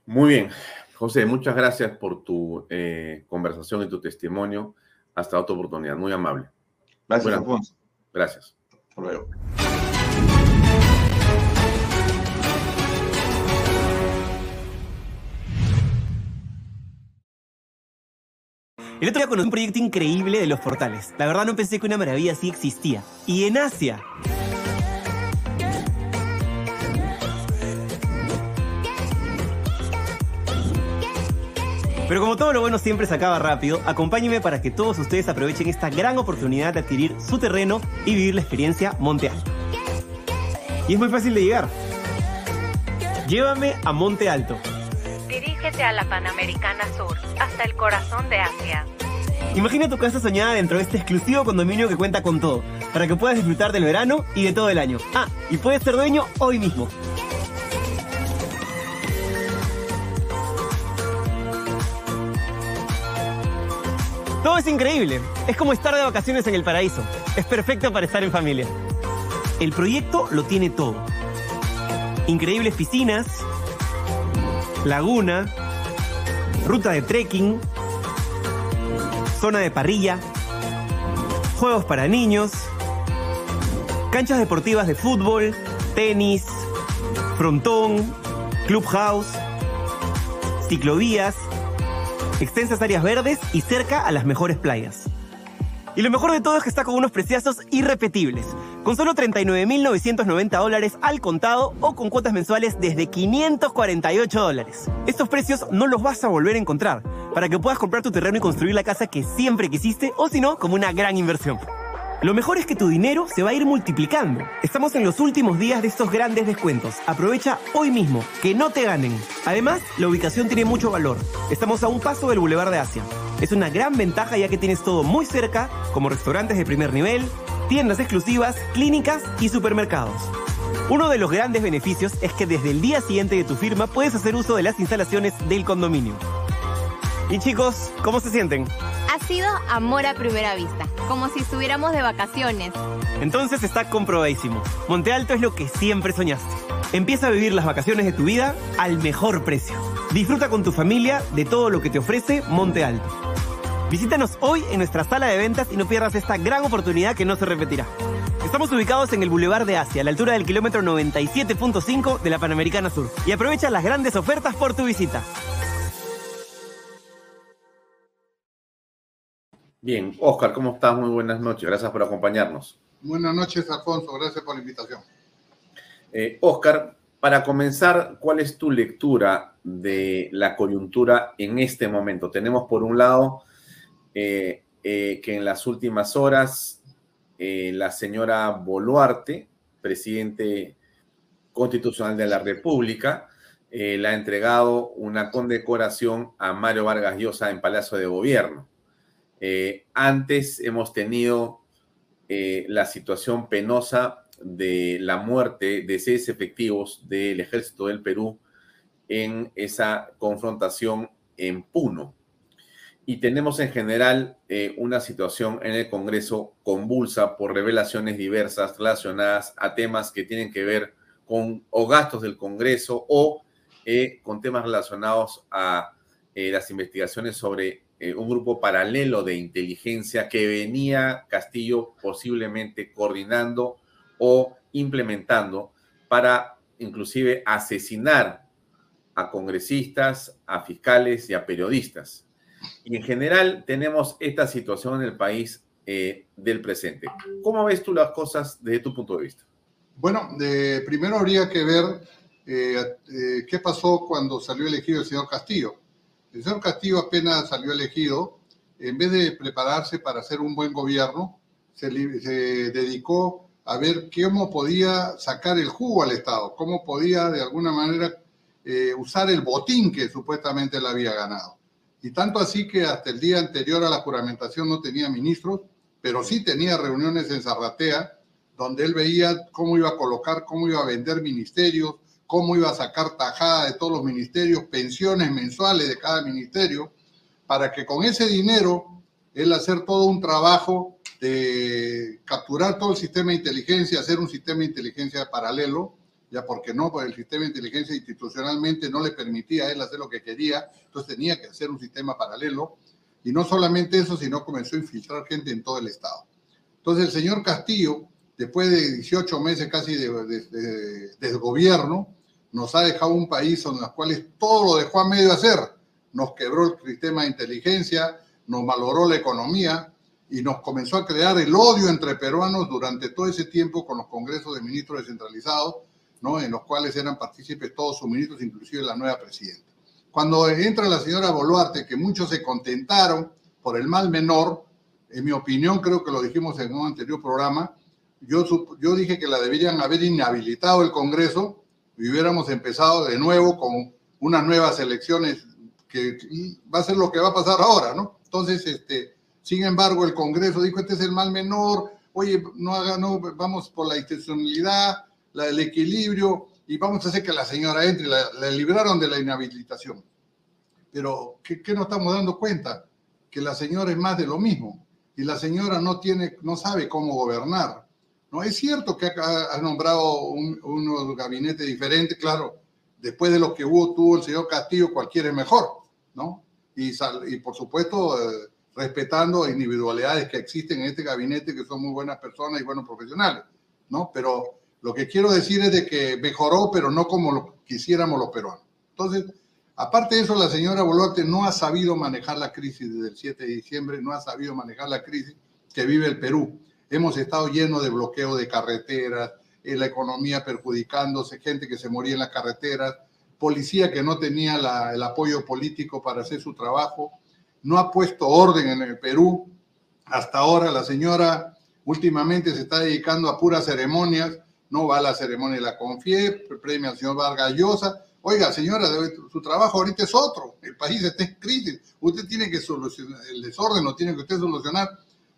Muy bien. José, muchas gracias por tu eh, conversación y tu testimonio. Hasta otra oportunidad. Muy amable. Gracias, Alfonso. Gracias. Hasta luego. El otro día conocí un proyecto increíble de los portales. La verdad no pensé que una maravilla así existía. Y en Asia. Pero como todo lo bueno siempre se acaba rápido, acompáñenme para que todos ustedes aprovechen esta gran oportunidad de adquirir su terreno y vivir la experiencia Monte Alto. Y es muy fácil de llegar. Llévame a Monte Alto. Dirígete a la Panamericana Sur, hasta el corazón de Asia. Imagina tu casa soñada dentro de este exclusivo condominio que cuenta con todo, para que puedas disfrutar del verano y de todo el año. Ah, y puedes ser dueño hoy mismo. Todo es increíble. Es como estar de vacaciones en el paraíso. Es perfecto para estar en familia. El proyecto lo tiene todo. Increíbles piscinas, laguna, ruta de trekking, zona de parrilla, juegos para niños, canchas deportivas de fútbol, tenis, frontón, clubhouse, ciclovías, extensas áreas verdes y cerca a las mejores playas. Y lo mejor de todo es que está con unos preciazos irrepetibles, con solo 39.990 dólares al contado o con cuotas mensuales desde 548 dólares. Estos precios no los vas a volver a encontrar, para que puedas comprar tu terreno y construir la casa que siempre quisiste o si no, como una gran inversión. Lo mejor es que tu dinero se va a ir multiplicando. Estamos en los últimos días de estos grandes descuentos. Aprovecha hoy mismo, que no te ganen. Además, la ubicación tiene mucho valor. Estamos a un paso del Boulevard de Asia. Es una gran ventaja ya que tienes todo muy cerca, como restaurantes de primer nivel, tiendas exclusivas, clínicas y supermercados. Uno de los grandes beneficios es que desde el día siguiente de tu firma puedes hacer uso de las instalaciones del condominio. Y chicos, ¿cómo se sienten? Ha sido amor a primera vista, como si estuviéramos de vacaciones. Entonces está comprobadísimo. Monte Alto es lo que siempre soñaste. Empieza a vivir las vacaciones de tu vida al mejor precio. Disfruta con tu familia de todo lo que te ofrece Monte Alto. Visítanos hoy en nuestra sala de ventas y no pierdas esta gran oportunidad que no se repetirá. Estamos ubicados en el Boulevard de Asia, a la altura del kilómetro 97.5 de la Panamericana Sur. Y aprovecha las grandes ofertas por tu visita. Bien, Oscar, ¿cómo estás? Muy buenas noches. Gracias por acompañarnos. Buenas noches, Alfonso. Gracias por la invitación. Eh, Oscar, para comenzar, ¿cuál es tu lectura de la coyuntura en este momento? Tenemos por un lado eh, eh, que en las últimas horas la señora Boluarte, presidente constitucional de la República, le ha entregado una condecoración a Mario Vargas Llosa en Palacio de Gobierno. antes hemos tenido la situación penosa de la muerte de seis efectivos del ejército del Perú en esa confrontación en Puno. Y tenemos en general eh, una situación en el Congreso convulsa por revelaciones diversas relacionadas a temas que tienen que ver con o gastos del Congreso o eh, con temas relacionados a eh, las investigaciones sobre un grupo paralelo de inteligencia que venía Castillo posiblemente coordinando o implementando para inclusive asesinar a congresistas, a fiscales y a periodistas. Y en general tenemos esta situación en el país eh, del presente. ¿Cómo ves tú las cosas desde tu punto de vista? Bueno, primero habría que ver eh, eh, qué pasó cuando salió elegido el señor Castillo. El señor Castillo apenas salió elegido, en vez de prepararse para hacer un buen gobierno, se, dedicó a ver cómo podía sacar el jugo al Estado, cómo podía de alguna manera usar el botín que supuestamente él había ganado. Y tanto así que hasta el día anterior a la juramentación no tenía ministros, pero sí tenía reuniones en Zarratea, donde él veía cómo iba a colocar, cómo iba a vender ministerios, cómo iba a sacar tajada de todos los ministerios, pensiones mensuales de cada ministerio, para que con ese dinero él hacer todo un trabajo de capturar todo el sistema de inteligencia, hacer un sistema de inteligencia paralelo, ya porque no, pues el sistema de inteligencia institucionalmente no le permitía a él hacer lo que quería, entonces tenía que hacer un sistema paralelo. Y no solamente eso, sino comenzó a infiltrar gente en todo el Estado. Entonces el señor Castillo, después de 18 meses casi de, de, gobierno, nos ha dejado un país en el cual todo lo dejó a medio hacer. Nos quebró el sistema de inteligencia, nos malogró la economía, y nos comenzó a crear el odio entre peruanos durante todo ese tiempo con los congresos de ministros descentralizados, ¿no? en los cuales eran partícipes todos sus ministros, inclusive la nueva presidenta. Cuando entra la señora Boluarte, que muchos se contentaron por el mal menor, en mi opinión, creo que lo dijimos en un anterior programa, yo, yo dije que la deberían haber inhabilitado el Congreso y hubiéramos empezado de nuevo con unas nuevas elecciones, que va a ser lo que va a pasar ahora, ¿no? Entonces, este, sin embargo, el Congreso dijo, este es el mal menor, oye, no haga, no, vamos por la institucionalidad, el equilibrio, y vamos a hacer que la señora entre, la, la libraron de la inhabilitación. Pero, ¿qué, ¿qué, nos estamos dando cuenta? Que la señora es más de lo mismo, y la señora no, tiene, no sabe cómo gobernar. No es cierto que ha, ha nombrado un, unos gabinetes diferentes, claro, después de lo que hubo, tuvo el señor Castillo, cualquiera es mejor, ¿no? Y, y por supuesto, eh, respetando individualidades que existen en este gabinete, que son muy buenas personas y buenos profesionales, ¿no? Pero lo que quiero decir es de que mejoró, pero no como lo quisiéramos los peruanos. Entonces, aparte de eso, la señora Boluarte no ha sabido manejar la crisis desde el 7 de diciembre, no ha sabido manejar la crisis que vive el Perú. Hemos estado llenos de bloqueo de carreteras, en la economía perjudicándose, gente que se moría en las carreteras, policía que no tenía el apoyo político para hacer su trabajo, no ha puesto orden en el Perú. Hasta ahora la señora últimamente se está dedicando a puras ceremonias, no va a la ceremonia de la Confie, premia al señor Vargas Llosa. Oiga, señora, su trabajo ahorita es otro, el país está en crisis, usted tiene que solucionar, el desorden lo tiene que usted solucionar.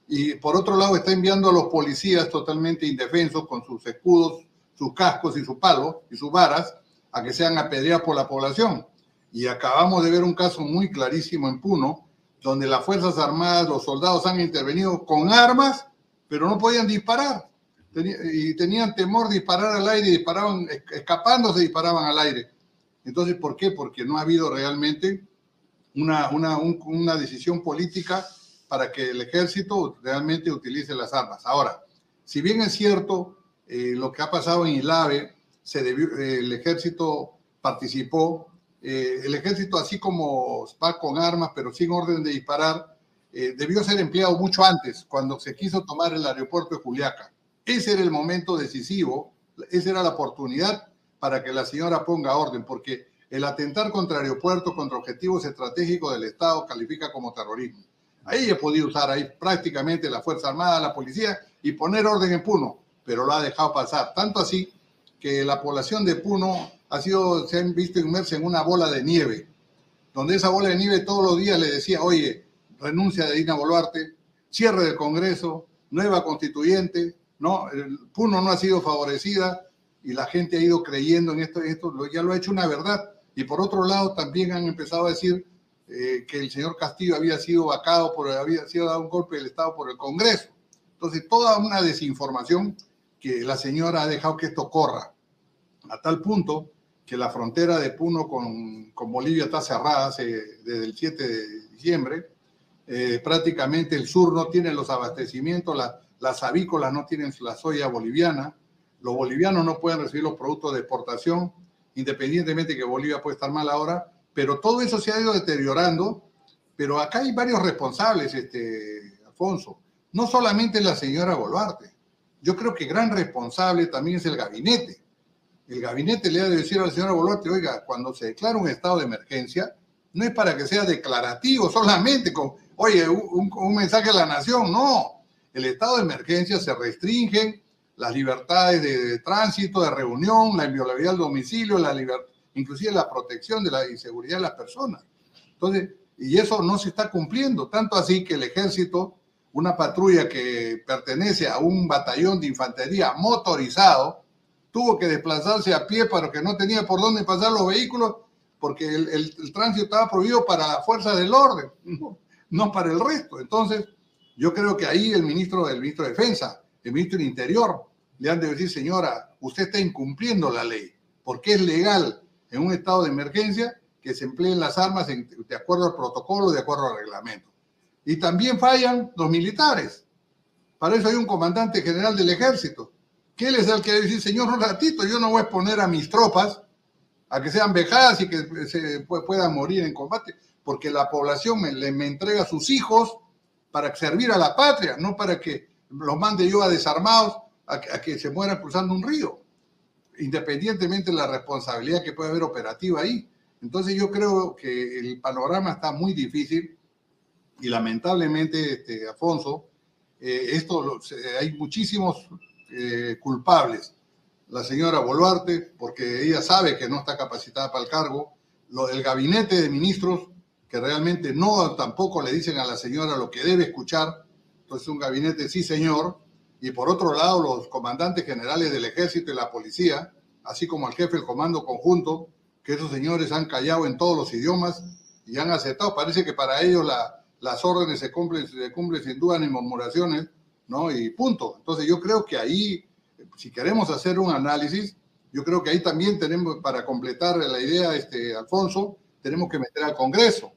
Y por otro lado está enviando a los policías totalmente indefensos con sus escudos, sus cascos y su palo y sus varas a que sean apedreados por la población. Y acabamos de ver un caso muy clarísimo en Puno, donde las Fuerzas Armadas, los soldados han intervenido con armas, pero no podían disparar. Y tenían temor de disparar al aire, disparaban, escapándose, disparaban al aire. Entonces, ¿por qué? Porque no ha habido realmente una, una, una decisión política para que el ejército realmente utilice las armas. Ahora, si bien es cierto eh, lo que ha pasado en Ilave, se debió, el ejército participó, eh, el ejército así como va con armas pero sin orden de disparar, eh, debió ser empleado mucho antes, cuando se quiso tomar el aeropuerto de Juliaca. Ese era el momento decisivo, esa era la oportunidad para que la señora ponga orden, porque el atentar contra aeropuertos, contra objetivos estratégicos del Estado, califica como terrorismo. Ahí he podido usar ahí prácticamente la Fuerza Armada, la policía y poner orden en Puno, pero lo ha dejado pasar. Tanto así que la población de Puno ha sido, se han visto inmersa en una bola de nieve, donde esa bola de nieve todos los días le decía, oye, renuncia de Dina Boluarte, cierre del Congreso, nueva constituyente, ¿no? Puno no ha sido favorecida y la gente ha ido creyendo en esto, esto ya lo ha hecho una verdad. Y por otro lado, también han empezado a decir eh, que el señor Castillo había sido vacado, por, había sido dado un golpe del Estado por el Congreso. Entonces, toda una desinformación que la señora ha dejado que esto corra, a tal punto que la frontera de Puno con, con Bolivia está cerrada desde el 7 de diciembre. Eh, prácticamente el sur no tiene los abastecimientos, las avícolas no tienen la soya boliviana, los bolivianos no pueden recibir los productos de exportación, independientemente que Bolivia puede estar mal ahora, pero todo eso se ha ido deteriorando, pero acá hay varios responsables, este, Alfonso, no solamente la señora Boluarte, yo creo que gran responsable también es el gabinete. El gabinete le ha de decir a la señora Boluarte, oiga, cuando se declara un estado de emergencia, no es para que sea declarativo solamente con, oye, un mensaje a la nación, no. El estado de emergencia se restringe las libertades de, tránsito, de reunión, la inviolabilidad del domicilio, la libertad, inclusive la protección de la inseguridad de las personas. Entonces, y eso no se está cumpliendo, tanto así que el ejército, una patrulla que pertenece a un batallón de infantería motorizado, tuvo que desplazarse a pie para que no tenía por dónde pasar los vehículos, porque el, el, tránsito estaba prohibido para la fuerza del orden, [laughs] no, para el resto. Entonces, yo creo que ahí el ministro del ministro de Defensa, el ministro del Interior, le han de decir, señora, usted está incumpliendo la ley, porque es legal en un estado de emergencia que se empleen las armas de acuerdo al protocolo, de acuerdo al reglamento. Y también fallan los militares. Para eso hay un comandante general del ejército, que él es el que decir, señor, un ratito, yo no voy a exponer a mis tropas a que sean vejadas y que se puedan morir en combate, porque la población me, me entrega sus hijos para servir a la patria, no para que los mande yo a desarmados a, que se mueran cruzando un río, independientemente de la responsabilidad que puede haber operativa ahí. Entonces yo creo que el panorama está muy difícil y lamentablemente, este, Afonso, eh, esto hay muchísimos eh, culpables. La señora Boluarte, porque ella sabe que no está capacitada para el cargo, lo del gabinete de ministros, que realmente no tampoco le dicen a la señora lo que debe escuchar. Entonces un gabinete, sí señor, y por otro lado los comandantes generales del ejército y la policía, así como el jefe del comando conjunto, que esos señores han callado en todos los idiomas y han aceptado. Parece que para ellos la, las órdenes se cumplen, se cumplen sin duda ni murmuraciones, ¿no? Y punto. Entonces yo creo que ahí, si queremos hacer un análisis, yo creo que ahí también tenemos, para completar la idea, este, Alfonso, tenemos que meter al Congreso.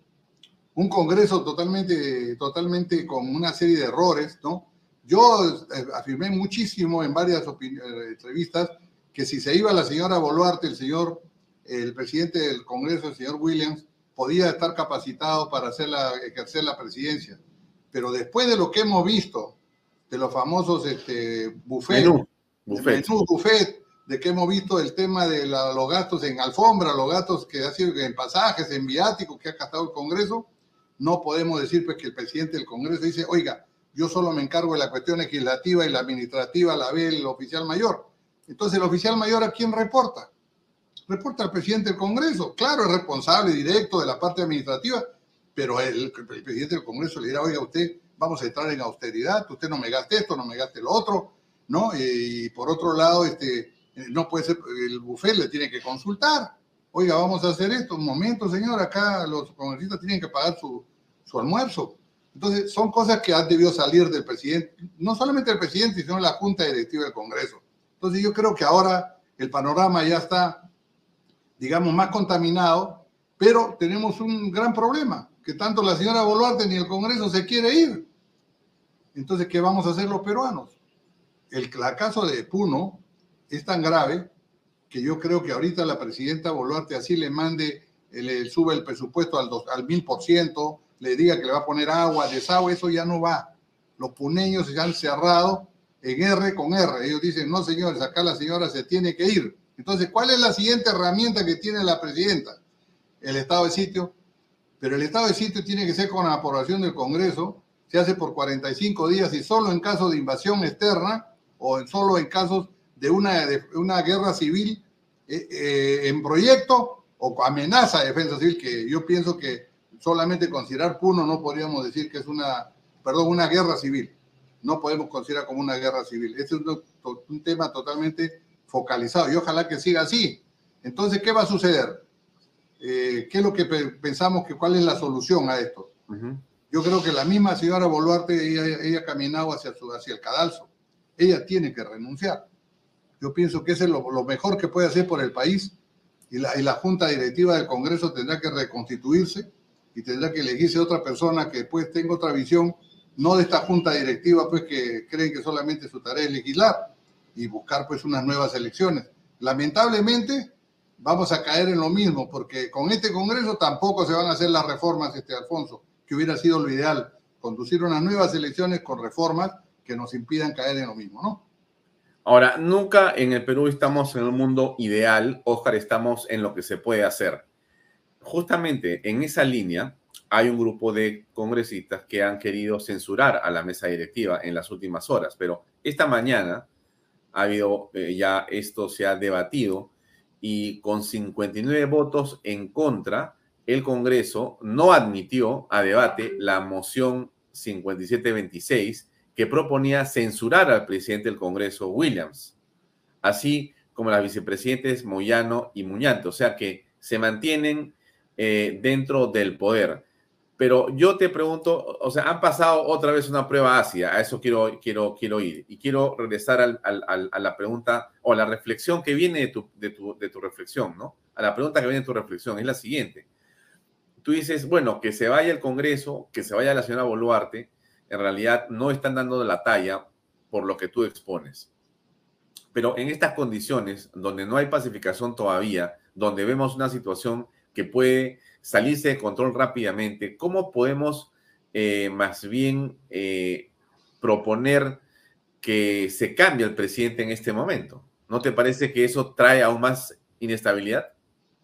Un Congreso totalmente, totalmente con una serie de errores, ¿no? Yo eh, afirmé muchísimo en varias eh, entrevistas que si se iba la señora Boluarte, el señor, el presidente del Congreso, el señor Williams, podía estar capacitado para hacer la, ejercer la presidencia. Pero después de lo que hemos visto, de los famosos este, buffet, menú, buffet. de que hemos visto el tema de los gastos en alfombra, los gastos que ha sido en pasajes, en viáticos que ha gastado el Congreso, no podemos decir pues que el presidente del Congreso dice, oiga, yo solo me encargo de la cuestión legislativa y la administrativa, la ve el oficial mayor. Entonces, el oficial mayor a quién reporta? Reporta al presidente del Congreso. Claro, es responsable directo de la parte administrativa, pero el, presidente del Congreso le dirá, oiga, usted, vamos a entrar en austeridad, usted no me gaste esto, no me gaste lo otro, ¿no? Y por otro lado, este, no puede ser, el bufet le tiene que consultar. Oiga, vamos a hacer esto. Un momento, señor, acá los congresistas tienen que pagar su, su almuerzo. Entonces, son cosas que han debido salir del presidente, no solamente del presidente, sino de la Junta Directiva del Congreso. Entonces, yo creo que ahora el panorama ya está, digamos, más contaminado, pero tenemos un gran problema. que tanto la señora Boluarte ni el Congreso se quiere ir. Entonces, ¿qué vamos a hacer los peruanos? El, caso de Puno es tan grave que yo creo que ahorita la presidenta Boluarte así le mande, le sube el presupuesto al, al mil por ciento, le diga que le va a poner agua, desagüe, eso ya no va. Los puneños se han cerrado en R con R. Ellos dicen, no señores, acá la señora se tiene que ir. Entonces, ¿cuál es la siguiente herramienta que tiene la presidenta? El estado de sitio. Pero el estado de sitio tiene que ser con la aprobación del Congreso, se hace por 45 días y solo en caso de invasión externa o solo en casos de una, de una guerra civil eh, eh, en proyecto o amenaza de defensa civil, que yo pienso que solamente considerar Puno no podríamos decir que es una, perdón, una guerra civil. No podemos considerar como una guerra civil. Este es un, un tema totalmente focalizado y ojalá que siga así. Entonces, ¿qué va a suceder? Eh, ¿Qué es lo que pensamos que cuál es la solución a esto? Yo creo que la misma señora Boluarte, ella, ella ha caminado hacia, su, hacia el cadalso. Ella tiene que renunciar. Yo pienso que eso es lo, lo, mejor que puede hacer por el país y la, y la Junta Directiva del Congreso tendrá que reconstituirse y tendrá que elegirse otra persona que pues tenga otra visión, no de esta Junta Directiva pues que creen que solamente su tarea es legislar y buscar pues unas nuevas elecciones. Lamentablemente vamos a caer en lo mismo porque con este Congreso tampoco se van a hacer las reformas, este Alfonso, que hubiera sido lo ideal, conducir unas nuevas elecciones con reformas que nos impidan caer en lo mismo, ¿no? Ahora, nunca en el Perú estamos en un mundo ideal, Oscar, estamos en lo que se puede hacer. Justamente en esa línea hay un grupo de congresistas que han querido censurar a la mesa directiva en las últimas horas, pero esta mañana ha habido, eh, ya esto se ha debatido y con 59 votos en contra, el Congreso no admitió a debate la moción 5726 que proponía censurar al presidente del Congreso, Williams, así como las vicepresidentes Moyano y Muñante, o sea que se mantienen eh, dentro del poder. Pero yo te pregunto, o sea, han pasado otra vez una prueba ácida, a eso quiero, quiero, quiero ir. Y quiero regresar al, al, a la pregunta o a la reflexión que viene de tu, de, tu, de tu reflexión, ¿no? A la pregunta que viene de tu reflexión, es la siguiente. Tú dices, bueno, que se vaya el Congreso, que se vaya la señora Boluarte, en realidad no están dando la talla por lo que tú expones. Pero en estas condiciones, donde no hay pacificación todavía, donde vemos una situación que puede salirse de control rápidamente, ¿cómo podemos eh, más bien eh, proponer que se cambie el presidente en este momento? ¿No te parece que eso trae aún más inestabilidad?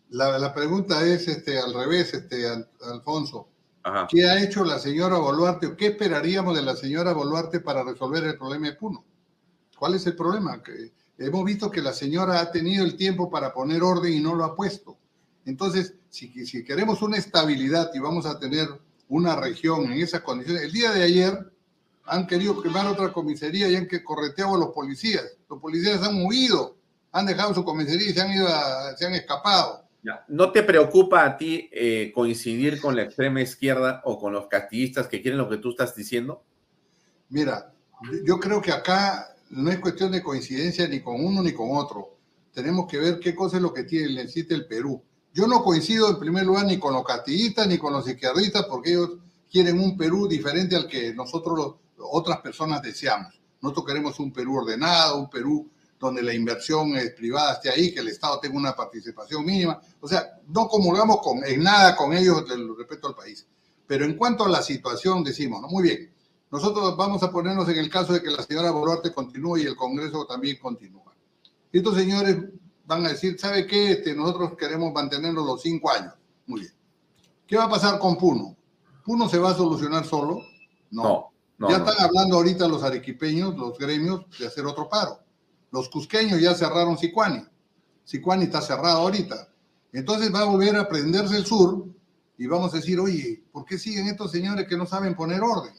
La, la pregunta es este, al revés, este, Alfonso. Ajá. ¿Qué ha hecho la señora Boluarte o qué esperaríamos de la señora Boluarte para resolver el problema de Puno? ¿Cuál es el problema? Que hemos visto que la señora ha tenido el tiempo para poner orden y no lo ha puesto. Entonces, si, si queremos una estabilidad y vamos a tener una región en esas condiciones, el día de ayer han querido quemar otra comisaría y han que correteado a los policías. Los policías han huido, han dejado su comisaría y se han ido a, se han escapado. ¿No te preocupa a ti eh, coincidir con la extrema izquierda o con los castillistas que quieren lo que tú estás diciendo? Mira, yo creo que acá no es cuestión de coincidencia ni con uno ni con otro. Tenemos que ver qué cosa es lo que tiene, necesita el Perú. Yo no coincido en primer lugar ni con los castillistas ni con los izquierdistas porque ellos quieren un Perú diferente al que nosotros, otras personas, deseamos. Nosotros queremos un Perú ordenado, un Perú donde la inversión privada esté ahí, que el Estado tenga una participación mínima. O sea, no comulgamos con, en nada con ellos respecto al país. Pero en cuanto a la situación, decimos. Muy bien, nosotros vamos a ponernos en el caso de que la señora Boluarte continúe y el Congreso también continúa. Estos señores van a decir, ¿sabe qué? Este, nosotros queremos mantenerlo los cinco años. Muy bien. ¿Qué va a pasar con Puno? ¿Puno se va a solucionar solo? No. no, ya están hablando ahorita los arequipeños, los gremios, de hacer otro paro. Los cusqueños ya cerraron Sicuani. Sicuani está cerrado ahorita. Entonces va a volver a prenderse el sur y vamos a decir, oye, ¿por qué siguen estos señores que no saben poner orden?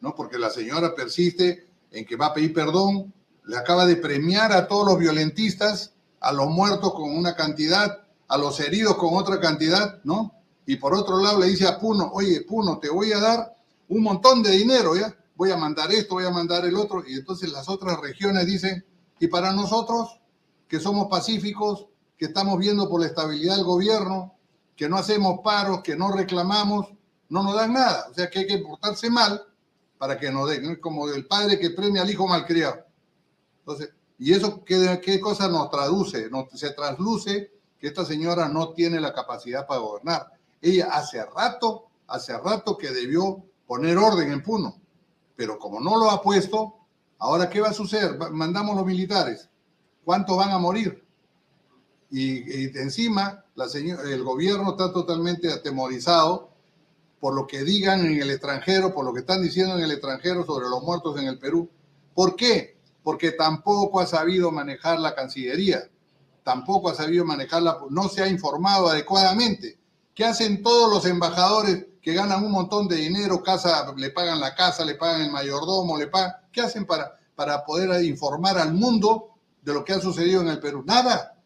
¿No? Porque la señora persiste en que va a pedir perdón, le acaba de premiar a todos los violentistas a los muertos con una cantidad, a los heridos con otra cantidad, ¿no? Y por otro lado le dice a Puno, oye, Puno, te voy a dar un montón de dinero, ¿ya? Voy a mandar esto, voy a mandar el otro. Y entonces las otras regiones dicen, y para nosotros, que somos pacíficos, que estamos viendo por la estabilidad del gobierno, que no hacemos paros, que no reclamamos, no nos dan nada. O sea que hay que portarse mal para que nos den. Como el padre que premia al hijo malcriado. Entonces, ¿y eso qué, qué cosa nos traduce? Nos, se trasluce que esta señora no tiene la capacidad para gobernar. Ella hace rato, hace rato que debió poner orden en Puno, pero como no lo ha puesto, ahora ¿qué va a suceder? Mandamos los militares. ¿Cuántos van a morir? Y, encima la el gobierno está totalmente atemorizado por lo que digan en el extranjero, por lo que están diciendo en el extranjero sobre los muertos en el Perú. ¿Por qué? Porque tampoco ha sabido manejar la Cancillería, tampoco ha sabido manejarla, no se ha informado adecuadamente. ¿Qué hacen todos los embajadores que ganan un montón de dinero, casa, le pagan la casa, le pagan el mayordomo, le pagan? ¿Qué hacen para, para poder informar al mundo de lo que ha sucedido en el Perú? Nada.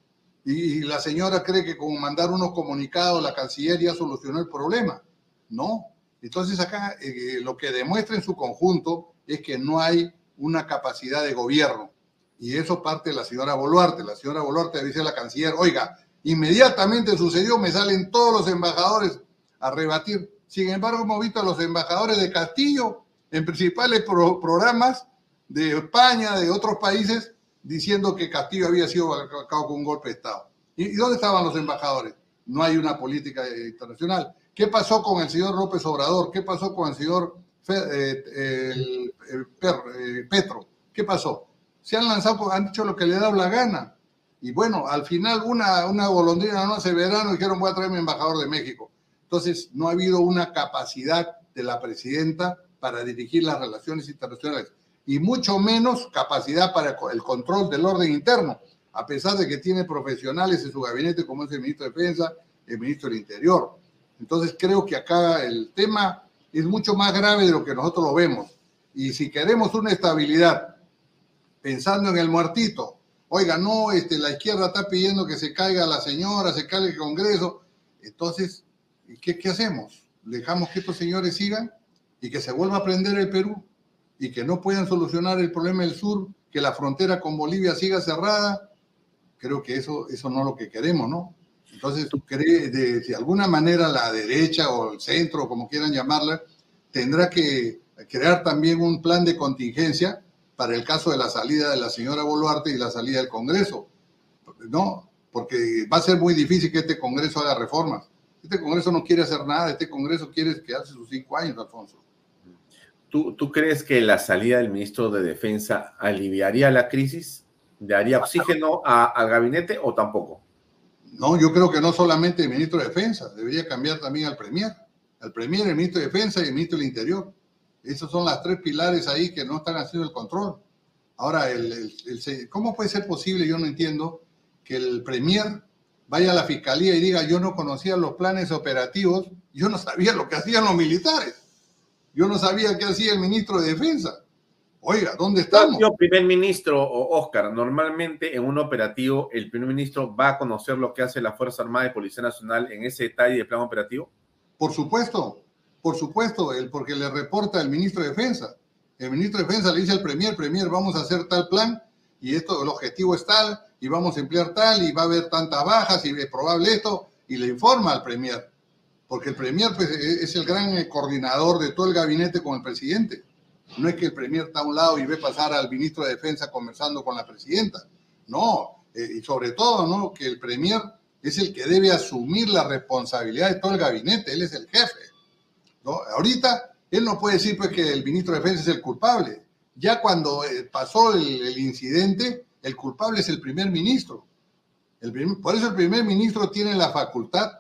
Y, la señora cree que con mandar unos comunicados la Cancillería solucionó el problema. No. Entonces acá eh, lo que demuestra en su conjunto es que no hay una capacidad de gobierno. Y eso parte de la señora Boluarte. La señora Boluarte dice a la canciller, oiga, inmediatamente sucedió, me salen todos los embajadores a rebatir. Sin embargo, hemos visto a los embajadores de Castillo en principales programas de España, de otros países, diciendo que Castillo había sido atacado con un golpe de Estado. ¿Y dónde estaban los embajadores? No hay una política internacional. ¿Qué pasó con el señor López Obrador? ¿Qué pasó con el señor eh, eh, Petro? ¿Qué pasó? Se han lanzado, han dicho lo que le da la gana. Y bueno, al final una, una golondrina no hace verano dijeron voy a traer mi embajador de México. Entonces, no ha habido una capacidad de la presidenta para dirigir las relaciones internacionales y mucho menos capacidad para el control del orden interno, a pesar de que tiene profesionales en su gabinete como es el ministro de Defensa, el ministro del Interior. Entonces creo que acá el tema es mucho más grave de lo que nosotros lo vemos. Y si queremos una estabilidad, pensando en el muertito, oiga, no, este, la izquierda está pidiendo que se caiga la señora, se caiga el Congreso, entonces, ¿qué, qué hacemos? ¿Dejamos que estos señores sigan y que se vuelva a prender el Perú? y que no puedan solucionar el problema del sur, que la frontera con Bolivia siga cerrada, creo que eso, eso no es lo que queremos, ¿no? Entonces, ¿tú crees, de, de alguna manera la derecha o el centro, como quieran llamarla, tendrá que crear también un plan de contingencia para el caso de la salida de la señora Boluarte y la salida del Congreso, ¿no? Porque va a ser muy difícil que este Congreso haga reformas. Este Congreso no quiere hacer nada, este Congreso quiere quedarse sus cinco años, Alfonso. ¿Tú, crees que la salida del ministro de Defensa aliviaría la crisis? ¿Daría oxígeno al gabinete o tampoco? No, yo creo que no solamente el ministro de Defensa, debería cambiar también al Premier. Al Premier, el ministro de Defensa y el ministro del Interior. Esos son las tres pilares ahí que no están haciendo el control. Ahora, el, ¿cómo puede ser posible, yo no entiendo, que el Premier vaya a la Fiscalía y diga, yo no conocía los planes operativos, yo no sabía lo que hacían los militares? Yo no sabía qué hacía el ministro de Defensa. Oiga, ¿dónde estamos? Yo, primer ministro, Oscar, normalmente en un operativo el primer ministro va a conocer lo que hace la Fuerza Armada y Policía Nacional en ese detalle de plan operativo. Por supuesto, por supuesto, el, porque le reporta el ministro de Defensa. El ministro de Defensa le dice al premier, premier, vamos a hacer tal plan y esto, el objetivo es tal y vamos a emplear tal y va a haber tantas bajas y es probable esto y le informa al premier porque el Premier pues, e-, es el gran eh, coordinador de todo el gabinete con el presidente. No es que el Premier está a un lado y ve pasar al ministro de Defensa conversando con la presidenta. No, eh, y sobre todo, ¿no? Que el Premier es el que debe asumir la responsabilidad de todo el gabinete, él es el jefe. ¿no? Ahorita, él no puede decir pues, que el ministro de Defensa es el culpable. Ya cuando eh, pasó el, incidente, el culpable es el primer ministro. Por eso el primer ministro tiene la facultad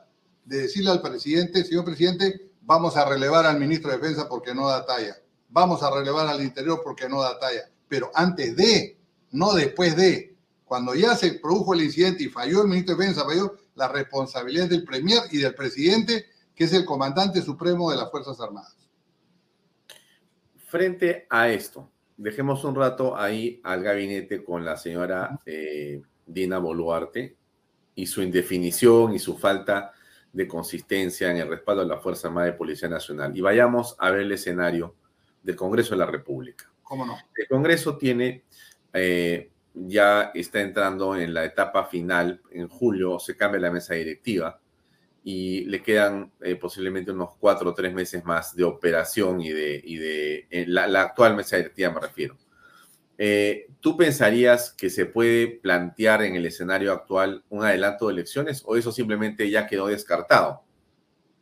de decirle al presidente, señor presidente, vamos a relevar al ministro de Defensa porque no da talla, vamos a relevar al Interior porque no da talla, pero antes de, no después de, cuando ya se produjo el incidente y falló el ministro de Defensa, falló la responsabilidad del Premier y del presidente, que es el comandante supremo de las Fuerzas Armadas. Frente a esto, dejemos un rato ahí al gabinete con la señora eh, Dina Boluarte y su indefinición y su falta de consistencia en el respaldo de la Fuerza Armada de Policía Nacional. Y vayamos a ver el escenario del Congreso de la República. ¿Cómo no? El Congreso tiene, eh, ya está entrando en la etapa final, en julio se cambia la mesa directiva y le quedan eh, posiblemente unos cuatro o tres meses más de operación y de, y de la, la, actual mesa directiva me refiero. Eh, ¿Tú pensarías que se puede plantear en el escenario actual un adelanto de elecciones o eso simplemente ya quedó descartado?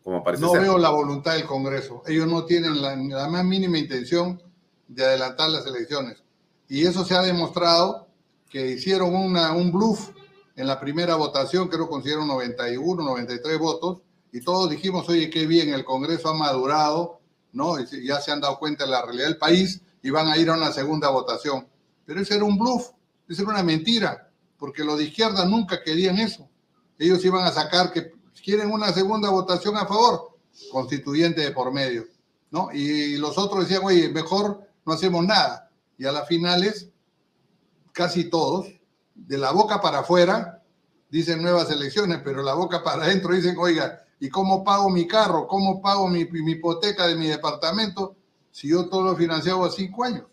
Como parece no veo la voluntad del Congreso. Ellos no tienen la, la más mínima intención de adelantar las elecciones. Y eso se ha demostrado que hicieron una, un bluff en la primera votación, creo que consiguieron 91, 93 votos, y todos dijimos, oye, qué bien, el Congreso ha madurado, ¿no? ya se han dado cuenta de la realidad del país y van a ir a una segunda votación. Pero ese era un bluff, esa era una mentira, porque los de izquierda nunca querían eso. Ellos iban a sacar que quieren una segunda votación a favor, constituyente de por medio, ¿no? Y los otros decían, oye, mejor no hacemos nada. Y a las finales, casi todos, de la boca para afuera, dicen nuevas elecciones, pero la boca para adentro dicen, oiga, ¿y cómo pago mi carro? ¿Cómo pago mi, hipoteca de mi departamento? si yo todo lo he financiado a cinco años.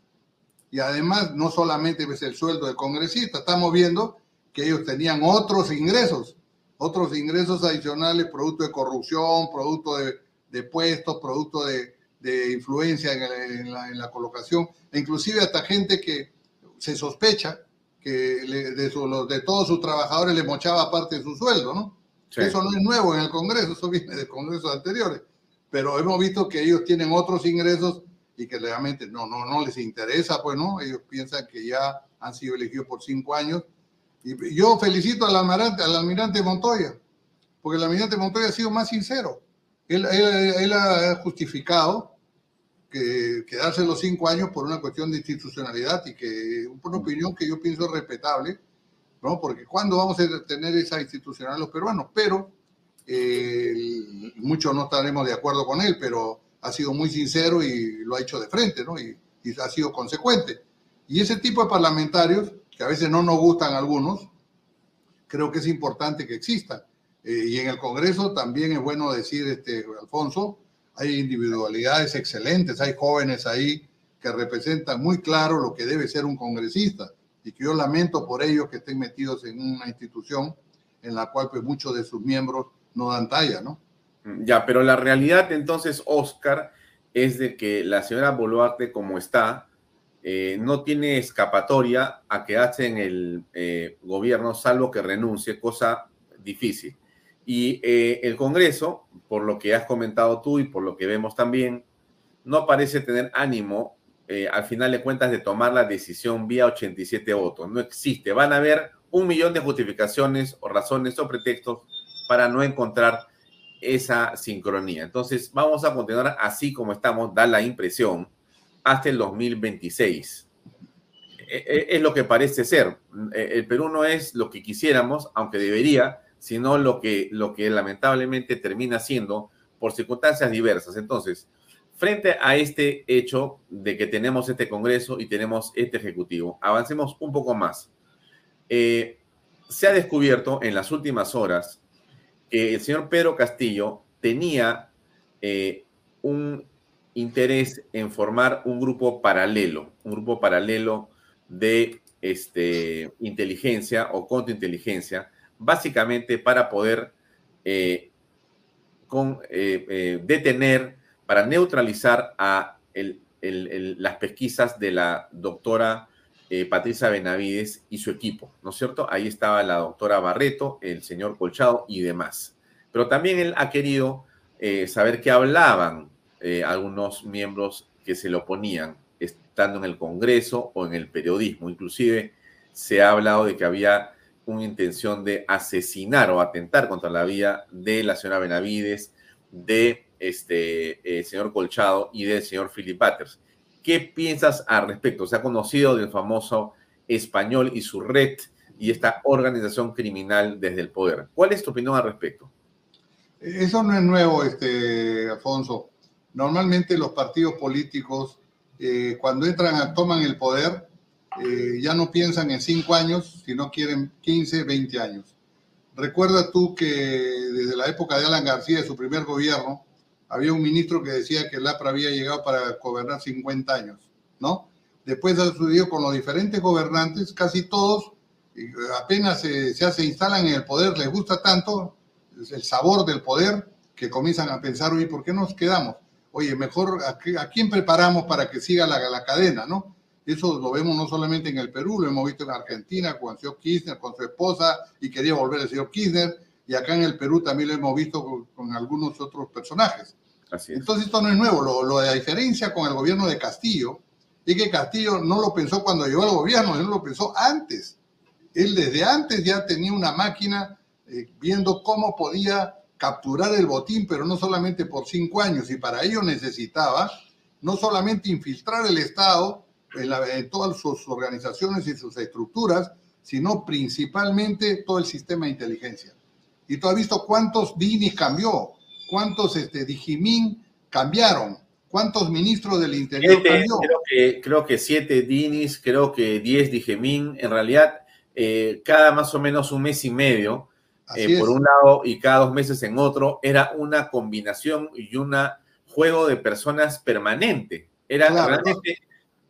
Y además, no solamente es el sueldo de congresista, estamos viendo que ellos tenían otros ingresos, otros ingresos adicionales, producto de corrupción, producto de, de puestos, producto de, de influencia en, la, en, la, colocación, e inclusive hasta gente que se sospecha que de, su, de, todos sus trabajadores le mochaba parte de su sueldo, ¿no? Sí. Eso no es nuevo en el Congreso, eso viene de congresos anteriores, pero hemos visto que ellos tienen otros ingresos y que realmente no, no, no les interesa, pues no, ellos piensan que ya han sido elegidos por cinco años. Y yo felicito al almirante, al almirante Montoya, porque el almirante Montoya ha sido más sincero. Él, él, él ha justificado que quedarse los cinco años por una cuestión de institucionalidad y que una opinión que yo pienso respetable, ¿no? Porque ¿cuándo vamos a tener esa institucionalidad los peruanos? Pero eh, muchos no estaremos de acuerdo con él, pero ha sido muy sincero y lo ha hecho de frente, ¿no? Y, y, ha sido consecuente. Y ese tipo de parlamentarios, que a veces no nos gustan algunos, creo que es importante que existan. Eh, y en el Congreso también es bueno decir, este, Alfonso, hay individualidades excelentes, hay jóvenes ahí que representan muy claro lo que debe ser un congresista y que yo lamento por ellos que estén metidos en una institución en la cual pues muchos de sus miembros no dan talla, ¿no? Ya, pero la realidad entonces, Oscar, es de que la señora Boluarte, como está, eh, no tiene escapatoria a quedarse en el eh, gobierno, salvo que renuncie, cosa difícil. Y eh, el Congreso, por lo que has comentado tú y por lo que vemos también, no parece tener ánimo, al final de cuentas, de tomar la decisión vía 87 votos. No existe. Van a haber un millón de justificaciones o razones o pretextos para no encontrar esa sincronía. Entonces, vamos a continuar así como estamos, da la impresión, hasta el 2026. E, e, es lo que parece ser. E, el Perú no es lo que quisiéramos, aunque debería, sino lo que, lo que lamentablemente termina siendo por circunstancias diversas. Entonces, frente a este hecho de que tenemos este Congreso y tenemos este Ejecutivo, avancemos un poco más. Eh, se ha descubierto en las últimas horas que el señor Pedro Castillo tenía eh, un interés en formar un grupo paralelo, un grupo paralelo de este, inteligencia o contrainteligencia, básicamente para poder eh, con, eh, eh, detener, para neutralizar a las pesquisas de la doctora Patricia Benavides y su equipo, ¿no es cierto? Ahí estaba la doctora Barreto, el señor Colchado y demás. Pero también él ha querido saber qué hablaban eh, algunos miembros que se le oponían, estando en el Congreso o en el periodismo. Inclusive se ha hablado de que había una intención de asesinar o atentar contra la vida de la señora Benavides, de este eh, señor Colchado y del señor Philip Butters. ¿Qué piensas al respecto? Se ha conocido del famoso español y su red y esta organización criminal desde el poder. ¿Cuál es tu opinión al respecto? Eso no es nuevo, este, Alfonso. Normalmente los partidos políticos, eh, cuando entran, a, toman el poder, eh, ya no piensan en cinco años, sino quieren 15, 20 años. Recuerda tú que desde la época de Alan García, de su primer gobierno, había un ministro que decía que el APRA había llegado para gobernar 50 años, ¿no? Después ha sucedido con los diferentes gobernantes, casi todos, apenas se, se, se instalan en el poder, les gusta tanto, el sabor del poder que comienzan a pensar, oye, ¿por qué nos quedamos? Oye, mejor a, a quién preparamos para que siga la, la, cadena, ¿no? Eso lo vemos no solamente en el Perú, lo hemos visto en Argentina con el señor Kirchner, con su esposa, y quería volver el señor Kirchner, y acá en el Perú también lo hemos visto con, con algunos otros personajes. Así es. Entonces esto no es nuevo, lo, lo de la diferencia con el gobierno de Castillo es que Castillo no lo pensó cuando llegó al gobierno, él lo pensó antes. Él desde antes ya tenía una máquina eh, viendo cómo podía capturar el botín, pero no solamente por cinco años, y para ello necesitaba no solamente infiltrar el Estado en, la, en todas sus organizaciones y sus estructuras, sino principalmente todo el sistema de inteligencia. Y tú has visto cuántos DINIs cambió, cuántos este, Digimin cambiaron, cuántos ministros del Interior Siete, cambió. creo, que, creo que siete DINIs, creo que diez Digemin, en realidad eh, cada más o menos un mes y medio, eh, por un lado y cada dos meses en otro, era una combinación y un juego de personas permanente. Era Claro. realmente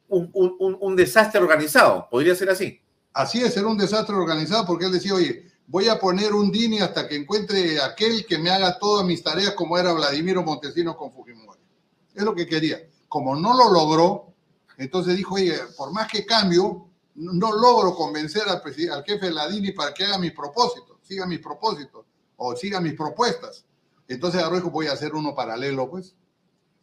un, un- un- un desastre organizado, podría ser así. Así es, era un desastre organizado porque él decía, oye, voy a poner un DINI hasta que encuentre aquel que me haga todas mis tareas como era Vladimiro Montesino con Fujimori. Es lo que quería. Como no lo logró, entonces dijo, oye, por más que cambio, no logro convencer al, al jefe de la DINI para que haga mis propósitos, siga mis propósitos o siga mis propuestas. Entonces dijo, voy a hacer uno paralelo, pues.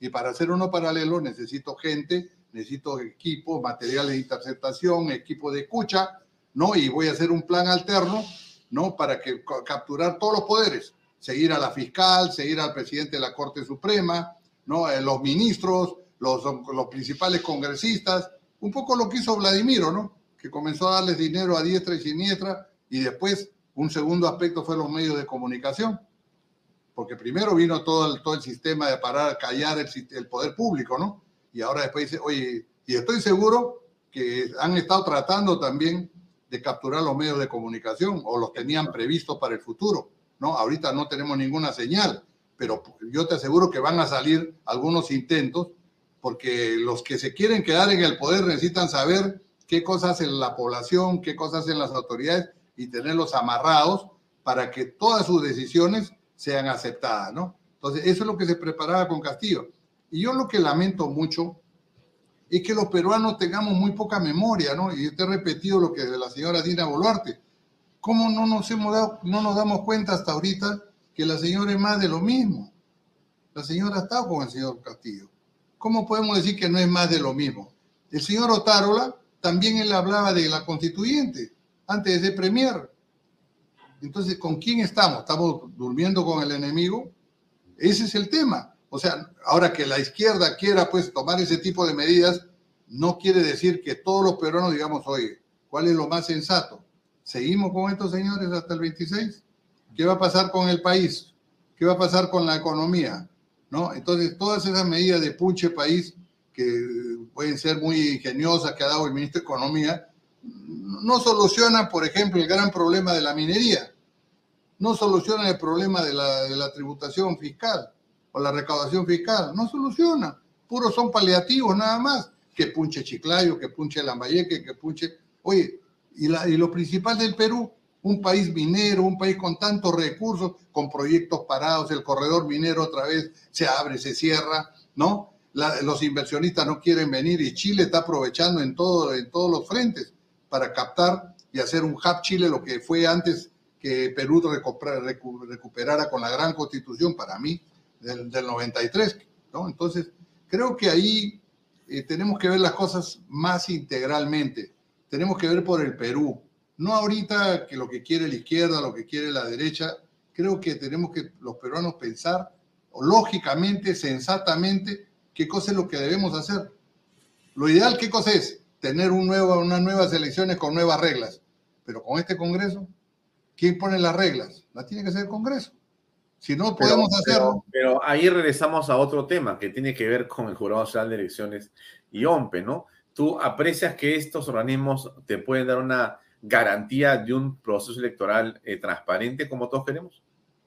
Y para hacer uno paralelo necesito gente, necesito equipo, materiales de interceptación, equipo de escucha, ¿no? Y voy a hacer un plan alterno, ¿no? Para que ca- capturar todos los poderes, seguir a la fiscal, seguir al presidente de la Corte Suprema, ¿no? Eh, los ministros, los, los principales congresistas, un poco lo que hizo Vladimiro, ¿no? Que comenzó a darles dinero a diestra y siniestra y después un segundo aspecto fue los medios de comunicación porque primero vino todo el, todo el sistema de parar, callar el, poder público, ¿no? Y ahora después dice, oye, y estoy seguro que han estado tratando también de capturar los medios de comunicación o los tenían previstos para el futuro, ¿no? Ahorita no tenemos ninguna señal, pero yo te aseguro que van a salir algunos intentos porque los que se quieren quedar en el poder necesitan saber qué cosas hacen la población, qué cosas hacen las autoridades y tenerlos amarrados para que todas sus decisiones sean aceptadas, ¿no? Entonces, eso es lo que se preparaba con Castillo. Y yo lo que lamento mucho es que los peruanos tengamos muy poca memoria, ¿no? Y te he repetido lo que de la señora Dina Boluarte. ¿Cómo no nos hemos dado, no nos damos cuenta hasta ahorita que la señora es más de lo mismo? La señora estado con el señor Castillo. ¿Cómo podemos decir que no es más de lo mismo? El señor Otárola también él hablaba de la constituyente antes de ser premier. Entonces, ¿con quién estamos? ¿Estamos durmiendo con el enemigo? Ese es el tema. O sea, ahora que la izquierda quiera pues tomar ese tipo de medidas, no quiere decir que todos los peruanos digamos, oye, ¿cuál es lo más sensato? ¿Seguimos con estos señores hasta el 26? ¿Qué va a pasar con el país? ¿Qué va a pasar con la economía? ¿No? Entonces, todas esas medidas de punche país que pueden ser muy ingeniosas que ha dado el ministro de Economía, no solucionan, por ejemplo, el gran problema de la minería, no solucionan el problema de la, tributación fiscal o la recaudación fiscal, no soluciona, puros son paliativos nada más, que punche Chiclayo, que punche Lambayeque, que punche... Oye, y, lo principal del Perú, un país minero, un país con tantos recursos, con proyectos parados, el corredor minero otra vez se abre, se cierra, ¿no? Los inversionistas no quieren venir y Chile está aprovechando en, todo, en todos los frentes para captar y hacer un hub Chile, lo que fue antes que Perú recupera- recu- recuperara con la gran constitución, para mí, del, del 93, ¿no? Entonces, creo que ahí eh, tenemos que ver las cosas más integralmente. Tenemos que ver por el Perú. No ahorita que lo que quiere la izquierda, lo que quiere la derecha. Creo que tenemos que los peruanos pensar lógicamente, sensatamente, qué cosa es lo que debemos hacer. Lo ideal, ¿qué cosa es? Tener un nuevo, unas nuevas elecciones con nuevas reglas. Pero con este Congreso, ¿quién pone las reglas? Las tiene que ser el Congreso. Si no Pero- podemos pero- hacerlo, Pero, ahí regresamos a otro tema que tiene que ver con el Jurado Nacional de Elecciones y OMPE, ¿no? ¿Tú aprecias que estos organismos te pueden dar una garantía de un proceso electoral eh, transparente como todos queremos?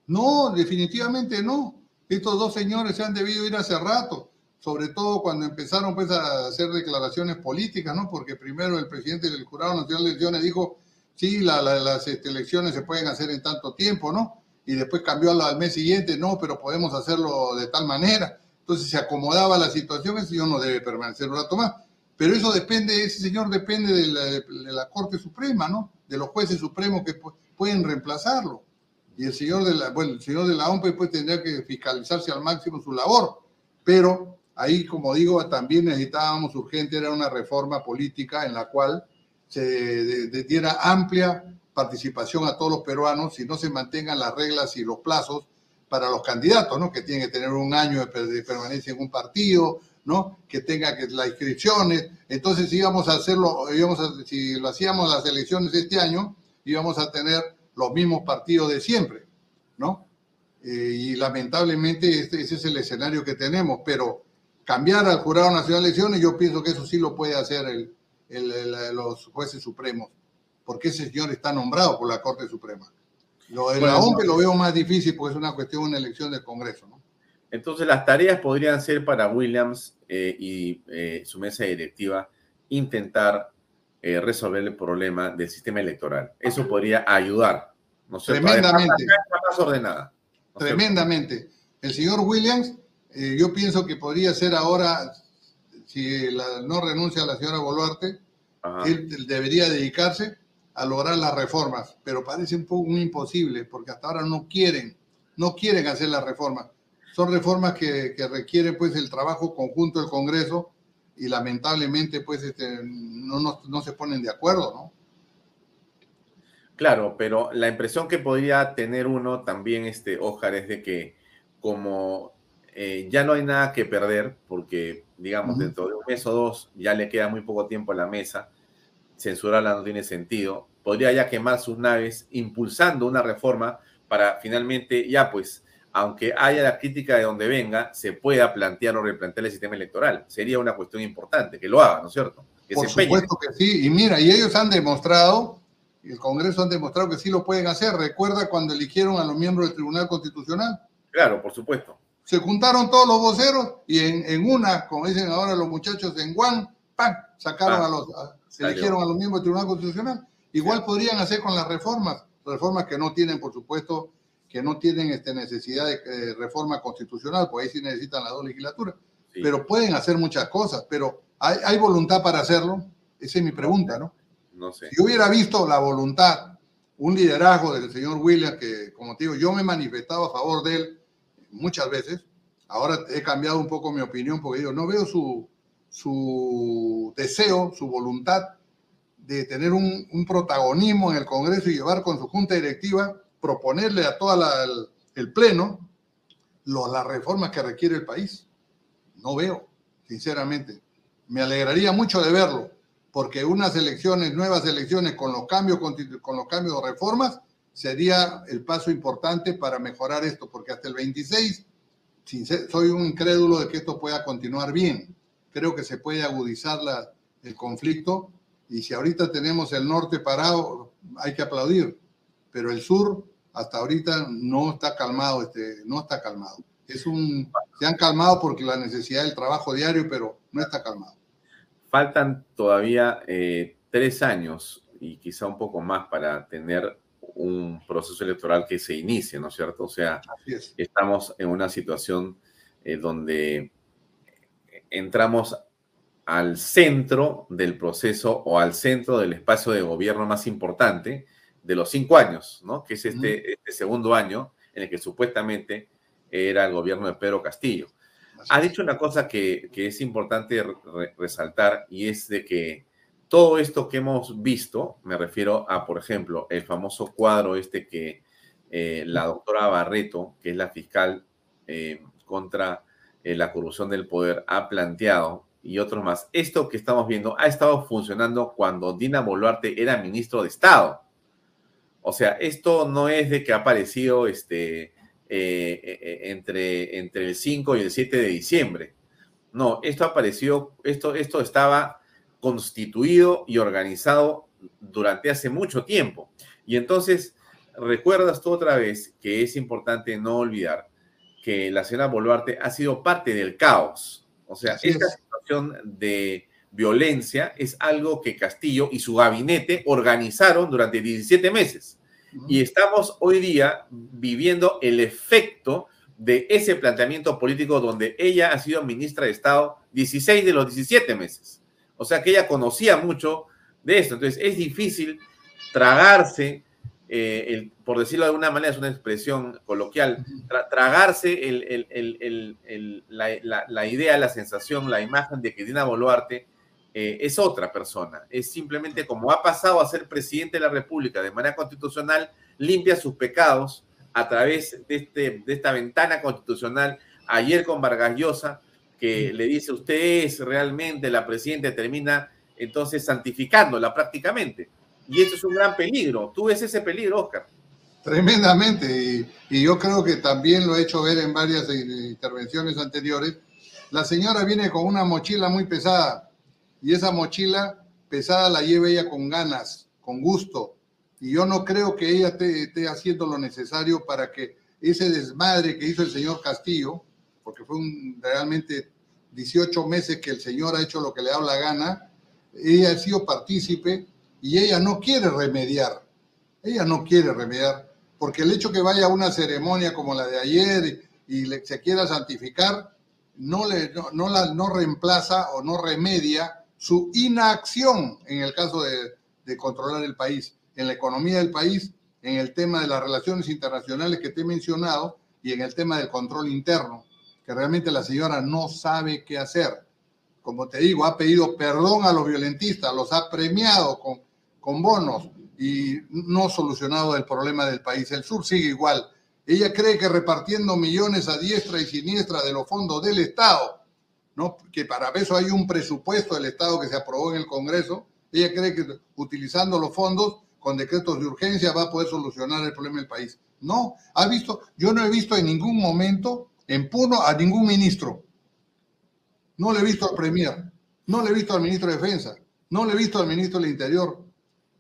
No, definitivamente no. Estos dos señores se han debido ir hace rato, sobre todo cuando empezaron pues, a hacer declaraciones políticas, ¿no? Porque primero el presidente del Jurado Nacional de Elecciones dijo, sí, la- la- las este, elecciones se pueden hacer en tanto tiempo, ¿no? y después cambió al, mes siguiente, no, pero podemos hacerlo de tal manera. Entonces se acomodaba la situación, ese señor no debe permanecer un rato más. Pero eso depende, ese señor depende de la, de la Corte Suprema, ¿no? De los jueces supremos que pueden reemplazarlo. Y el señor de la, bueno, el señor de la OMP pues tendría que fiscalizarse al máximo su labor. Pero ahí, como digo, también necesitábamos urgente, era una reforma política en la cual se diera amplia participación a todos los peruanos si no se mantengan las reglas y los plazos para los candidatos, ¿no? Que tienen que tener un año de permanencia en un partido, ¿no? Que tenga que las inscripciones. Entonces, íbamos a hacerlo, íbamos si lo hacíamos las elecciones este año, íbamos a tener los mismos partidos de siempre, ¿no? Eh, y lamentablemente este, ese es el escenario que tenemos, pero cambiar al Jurado Nacional de Elecciones, yo pienso que eso sí lo puede hacer el, los jueces supremos, porque ese señor está nombrado por la Corte Suprema. Lo de la OMP lo veo más difícil porque es una cuestión de una elección del Congreso, ¿no? Entonces las tareas podrían ser para Williams eh, y eh, su mesa directiva intentar eh, resolver el problema del sistema electoral. Eso podría ayudar, ¿no Tremendamente. Más ordenada. Tremendamente. El señor Williams, yo pienso que podría ser ahora, si no renuncia a la señora Boluarte, él debería dedicarse a lograr las reformas, pero parece un poco un imposible porque hasta ahora no quieren, no quieren hacer las reformas. Son reformas que, que requieren pues el trabajo conjunto del Congreso y lamentablemente pues este, no, no, no, se ponen de acuerdo, ¿no? Claro, pero la impresión que podría tener uno también, este, es de que como eh, ya no hay nada que perder, porque digamos dentro de un mes o dos ya le queda muy poco tiempo a la mesa, censurarla no tiene sentido, podría ya quemar sus naves impulsando una reforma para finalmente ya pues, aunque haya la crítica de donde venga, se pueda plantear o replantear el sistema electoral. Sería una cuestión importante que lo haga, ¿no es cierto? Por supuesto que sí, y mira, y ellos han demostrado, el Congreso han demostrado que sí lo pueden hacer. Recuerda cuando eligieron a los miembros del Tribunal Constitucional. Claro, por supuesto. Se juntaron todos los voceros y en, una, como dicen ahora los muchachos en Guan, ¡pam! sacaron ah. a los, eligieron a los miembros del Tribunal Constitucional. Igual podrían hacer con las reformas, reformas que no tienen, por supuesto, que no tienen este, necesidad de eh, reforma constitucional, pues ahí sí necesitan las dos legislaturas, pero pueden hacer muchas cosas, pero ¿hay, voluntad para hacerlo? Esa es mi pregunta, ¿no? No sé. Si hubiera visto la voluntad, un liderazgo del señor Williams, que como te digo, yo me he manifestado a favor de él muchas veces, ahora he cambiado un poco mi opinión porque digo, no veo su, su deseo, su voluntad de tener un, protagonismo en el Congreso y llevar con su junta directiva, proponerle a todo el, Pleno las reformas que requiere el país. No veo, sinceramente. Me alegraría mucho de verlo, porque unas elecciones, nuevas elecciones con los cambios, con los cambios de reformas, sería el paso importante para mejorar esto, porque hasta el 26 soy un incrédulo de que esto pueda continuar bien creo que se puede agudizar la, el conflicto y si ahorita tenemos el norte parado, hay que aplaudir, pero el sur hasta ahorita no está calmado, este, no está calmado. Es un, se han calmado porque la necesidad del trabajo diario, pero no está calmado. Faltan todavía eh, tres años y quizá un poco más para tener un proceso electoral que se inicie, ¿no es cierto? O sea, estamos en una situación eh, donde entramos al centro del proceso o al centro del espacio de gobierno más importante de los cinco años, ¿no? Que es este, este segundo año en el que supuestamente era el gobierno de Pedro Castillo. Ha dicho una cosa que, es importante resaltar y es de que todo esto que hemos visto, me refiero a, por ejemplo, el famoso cuadro este que eh, la doctora Barreto, que es la fiscal eh, contra eh, la corrupción del poder ha planteado y otros más. Esto que estamos viendo ha estado funcionando cuando Dina Boluarte era ministro de Estado. O sea, esto no es de que ha aparecido este, entre, entre el 5 y el 7 de diciembre. No, esto apareció, esto, esto estaba constituido y organizado durante hace mucho tiempo. Y entonces, recuerdas tú otra vez que es importante no olvidar que la señora Boluarte ha sido parte del caos. O sea, esta situación de violencia es algo que Castillo y su gabinete organizaron durante 17 meses. Y estamos hoy día viviendo el efecto de ese planteamiento político donde ella ha sido ministra de Estado 16 de los 17 meses. O sea que ella conocía mucho de esto. Entonces es difícil tragarse, eh, el, por decirlo de alguna manera, es una expresión coloquial, tragarse el, la, la, idea, la sensación, la imagen de que Dina Boluarte eh, es otra persona. Es simplemente como ha pasado a ser presidente de la República de manera constitucional, limpia sus pecados a través de, este, de esta ventana constitucional. Ayer con Vargas Llosa, que le dice usted es realmente la presidenta, termina entonces santificándola prácticamente. Y eso es un gran peligro. ¿Tú ves ese peligro, Oscar? Tremendamente. Y, yo creo que también lo he hecho ver en varias intervenciones anteriores. La señora viene con una mochila muy pesada y esa mochila pesada la lleva ella con ganas, con gusto. Y yo no creo que ella esté, haciendo lo necesario para que ese desmadre que hizo el señor Castillo, porque fue un, realmente 18 meses que el señor ha hecho lo que le da la gana, ella ha sido partícipe y ella no quiere remediar. Ella no quiere remediar, porque el hecho que vaya a una ceremonia como la de ayer y, se quiera santificar, no, le, no, la, no reemplaza o no remedia su inacción en el caso de, controlar el país, en la economía del país, en el tema de las relaciones internacionales que te he mencionado y en el tema del control interno, que realmente la señora no sabe qué hacer. Como te digo, ha pedido perdón a los violentistas, los ha premiado con, con bonos y no solucionado el problema del país. El sur sigue igual. Ella cree que repartiendo millones a diestra y siniestra de los fondos del Estado ¿no? que para eso hay un presupuesto del Estado que se aprobó en el Congreso. Ella cree que utilizando los fondos con decretos de urgencia va a poder solucionar el problema del país. No, ha visto, yo no he visto en ningún momento en Puno a ningún ministro. No le he visto al Premier, no le he visto al ministro de Defensa, no le he visto al ministro del Interior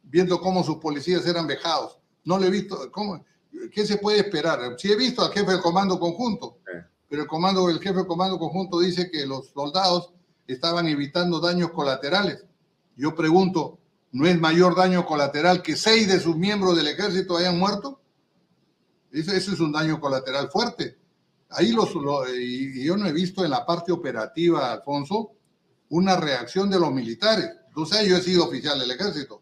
viendo cómo sus policías eran vejados. No le he visto, ¿cómo, ¿qué se puede esperar? Sí he visto al jefe del comando conjunto, pero el, comando, el jefe de comando conjunto dice que los soldados estaban evitando daños colaterales. Yo pregunto, ¿no es mayor daño colateral que seis de sus miembros del ejército hayan muerto? Eso, es un daño colateral fuerte. Ahí los, y yo no he visto en la parte operativa, Alfonso, una reacción de los militares. Tú sabes, yo he sido oficial del ejército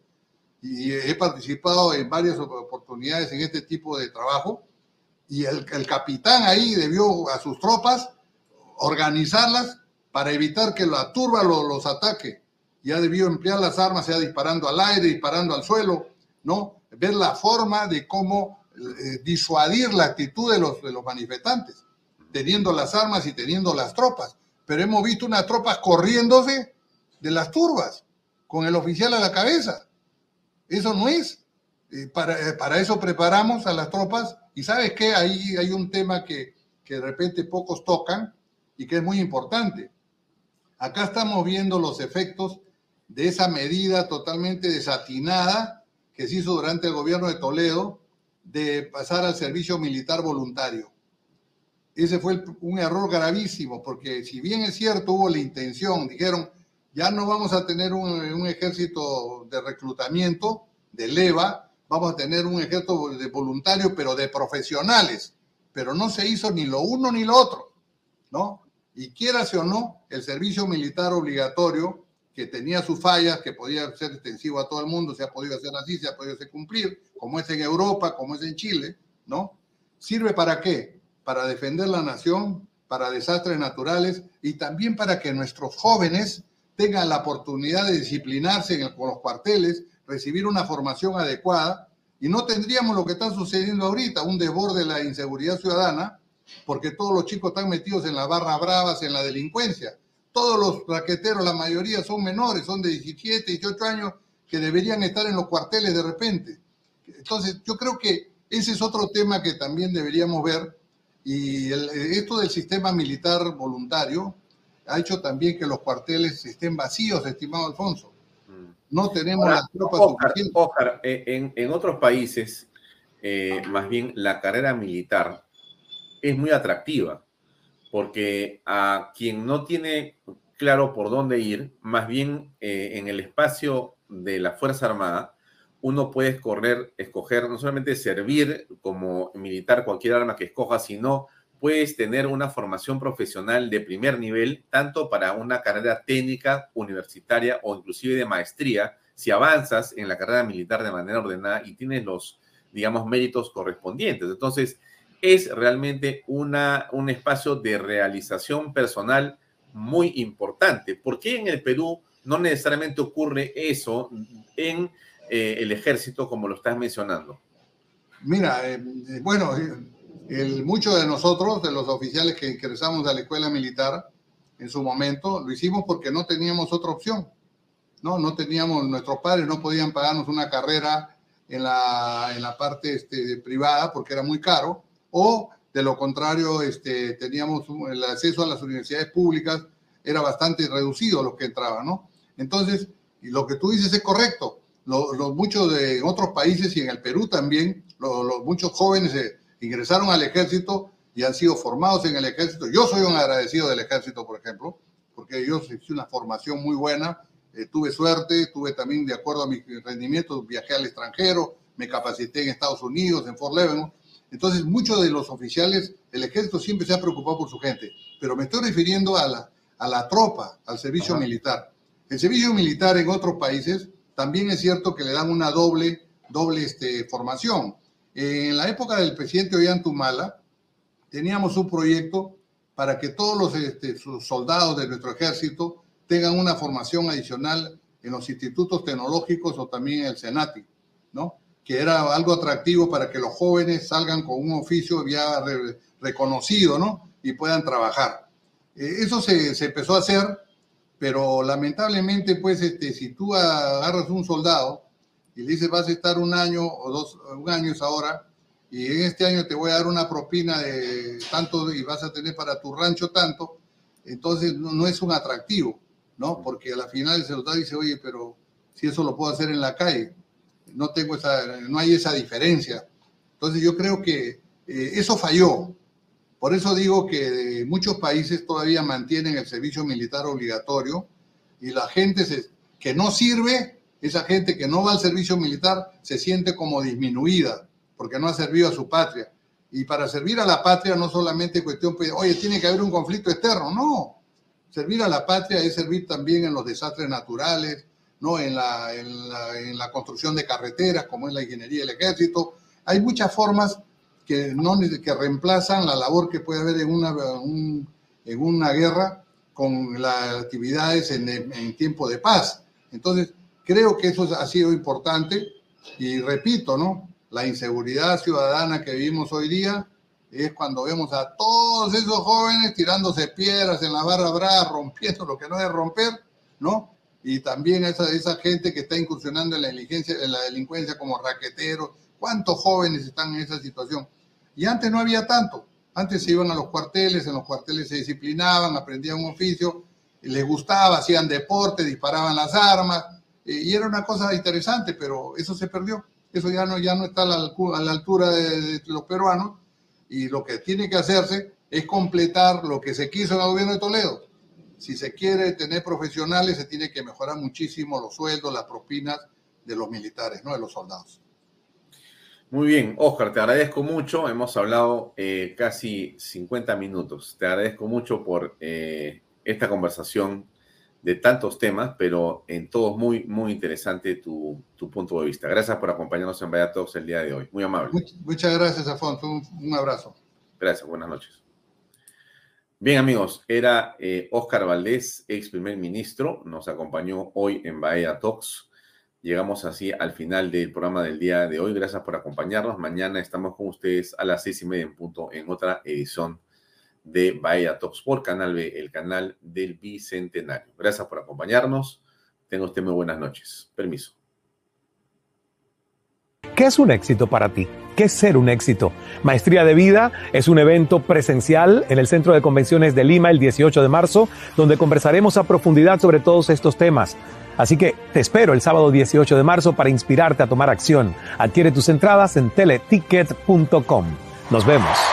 y he participado en varias oportunidades en este tipo de trabajo y el, capitán ahí debió a sus tropas organizarlas para evitar que la turba los ataque. Ya debió emplear las armas, sea disparando al aire, disparando al suelo, ¿no? Ver la forma de cómo eh, disuadir la actitud de los, de los manifestantes, teniendo las armas y teniendo las tropas. Pero hemos visto unas tropas corriéndose de las turbas, con el oficial a la cabeza. Eso no es. Eh, para, eso preparamos a las tropas y sabes qué, ahí hay un tema que, que de repente pocos tocan y que es muy importante. Acá estamos viendo los efectos de esa medida totalmente desatinada que se hizo durante el gobierno de Toledo de pasar al servicio militar voluntario. Ese fue un error gravísimo, porque si bien es cierto, hubo la intención, dijeron, ya no vamos a tener un, ejército de reclutamiento, de leva, vamos a tener un ejército de voluntarios, pero de profesionales. Pero no se hizo ni lo uno ni lo otro, ¿no? Y quieras o no, el servicio militar obligatorio, que tenía sus fallas, que podía ser extensivo a todo el mundo, se ha podido hacer así, se ha podido hacer cumplir, como es en Europa, como es en Chile, ¿no? ¿Sirve para qué? Para defender la nación, para desastres naturales y también para que nuestros jóvenes tengan la oportunidad de disciplinarse en con los cuarteles, recibir una formación adecuada y no tendríamos lo que está sucediendo ahorita, un desborde de la inseguridad ciudadana, porque todos los chicos están metidos en las barras bravas, en la delincuencia. Todos los raqueteros, la mayoría son menores, son de 17, 18 años, que deberían estar en los cuarteles de repente. Entonces, yo creo que ese es otro tema que también deberíamos ver. Y esto del sistema militar voluntario ha hecho también que los cuarteles estén vacíos, estimado Alfonso. No tenemos las tropas Oscar, eh, en, otros países, eh, más bien la carrera militar es muy atractiva, porque a quien no tiene claro por dónde ir, más bien eh, en el espacio de la Fuerza Armada, uno puede escoger, escoger no solamente servir como militar cualquier arma que escoja, sino puedes tener una formación profesional de primer nivel, tanto para una carrera técnica, universitaria o inclusive de maestría, si avanzas en la carrera militar de manera ordenada y tienes los, digamos, méritos correspondientes. Entonces, es realmente una, un espacio de realización personal muy importante. ¿Por qué en el Perú no necesariamente ocurre eso en eh, el ejército como lo estás mencionando? Mira, eh, eh, bueno, el, muchos de nosotros, de los oficiales que ingresamos a la escuela militar en su momento, lo hicimos porque no teníamos otra opción. No, no teníamos, nuestros padres no podían pagarnos una carrera en la, en la parte este, privada porque era muy caro, o de lo contrario, este, teníamos el acceso a las universidades públicas, era bastante reducido los que entraban, ¿no? Entonces, y lo que tú dices es correcto. Los, muchos de otros países y en el Perú también, los, muchos jóvenes eh, ingresaron al ejército y han sido formados en el ejército. Yo soy un agradecido del ejército, por ejemplo, porque yo hice una formación muy buena, eh, tuve suerte, tuve también, de acuerdo a mis rendimientos, viajé al extranjero, me capacité en Estados Unidos, en Fort Leavenworth. Entonces, muchos de los oficiales, el ejército siempre se ha preocupado por su gente, pero me estoy refiriendo a la, a la tropa, al servicio militar. El servicio militar en otros países también es cierto que le dan una doble, doble este, formación. En la época del presidente Ollantumala, teníamos un proyecto para que todos los este, soldados de nuestro ejército tengan una formación adicional en los institutos tecnológicos o también en el Senati, ¿no? Que era algo atractivo para que los jóvenes salgan con un oficio ya reconocido, ¿no? Y puedan trabajar. Eh, eso se, se empezó a hacer pero lamentablemente, pues, este, si tú agarras un soldado y le dices vas a estar un año o dos, un año ahora, y en este año te voy a dar una propina de tanto y vas a tener para tu rancho tanto, entonces no, es un atractivo, ¿no? Porque a la final el soldado dice, oye, pero si eso lo puedo hacer en la calle, no tengo esa, no hay esa diferencia. Entonces yo creo que eh, eso falló, por eso digo que muchos países todavía mantienen el servicio militar obligatorio y la gente que no sirve, esa gente que no va al servicio militar, se siente como disminuida porque no ha servido a su patria. Y para servir a la patria no solamente cuestión, pues, oye, tiene que haber un conflicto externo, no. Servir a la patria es servir también en los desastres naturales, ¿no? en la construcción de carreteras, como es la ingeniería del ejército. Hay muchas formas que, no, que reemplazan la labor que puede haber en una, en una guerra con las actividades en, en, tiempo de paz. Entonces, creo que eso ha sido importante y repito, ¿no? La inseguridad ciudadana que vivimos hoy día es cuando vemos a todos esos jóvenes tirándose piedras en la barra brava, rompiendo lo que no es romper, ¿no? Y también esa, esa gente que está incursionando en la, en la delincuencia como raqueteros, ¿Cuántos jóvenes están en esa situación? Y antes no había tanto. Antes se iban a los cuarteles, en los cuarteles se disciplinaban, aprendían un oficio, les gustaba, hacían deporte, disparaban las armas, eh, y era una cosa interesante, pero eso se perdió. Eso ya no, ya no está a la, altura de, los peruanos, y lo que tiene que hacerse es completar lo que se quiso en el gobierno de Toledo. Si se quiere tener profesionales, se tiene que mejorar muchísimo los sueldos, las propinas de los militares, no de los soldados. Muy bien, Oscar, te agradezco mucho. Hemos hablado eh, casi 50 minutos. Te agradezco mucho por eh, esta conversación de tantos temas, pero en todos muy, muy interesante tu, punto de vista. Gracias por acompañarnos en Vaya Talks el día de hoy. Muy amable. Muchas gracias, Afonso. Un, abrazo. Gracias, buenas noches. Bien, amigos, era eh, Oscar Valdés, ex primer ministro, nos acompañó hoy en Bahía Talks. Llegamos así al final del programa del día de hoy. Gracias por acompañarnos. Mañana estamos con ustedes a las seis y media en punto en otra edición de Bahía Talks por Canal B, el canal del Bicentenario. Gracias por acompañarnos. Tenga usted muy buenas noches. Permiso. ¿Qué es un éxito para ti? ¿Qué es ser un éxito? Maestría de Vida es un evento presencial en el Centro de Convenciones de Lima el 18 de marzo, donde conversaremos a profundidad sobre todos estos temas. Así que te espero el sábado 18 de marzo para inspirarte a tomar acción. Adquiere tus entradas en teleticket.com. Nos vemos.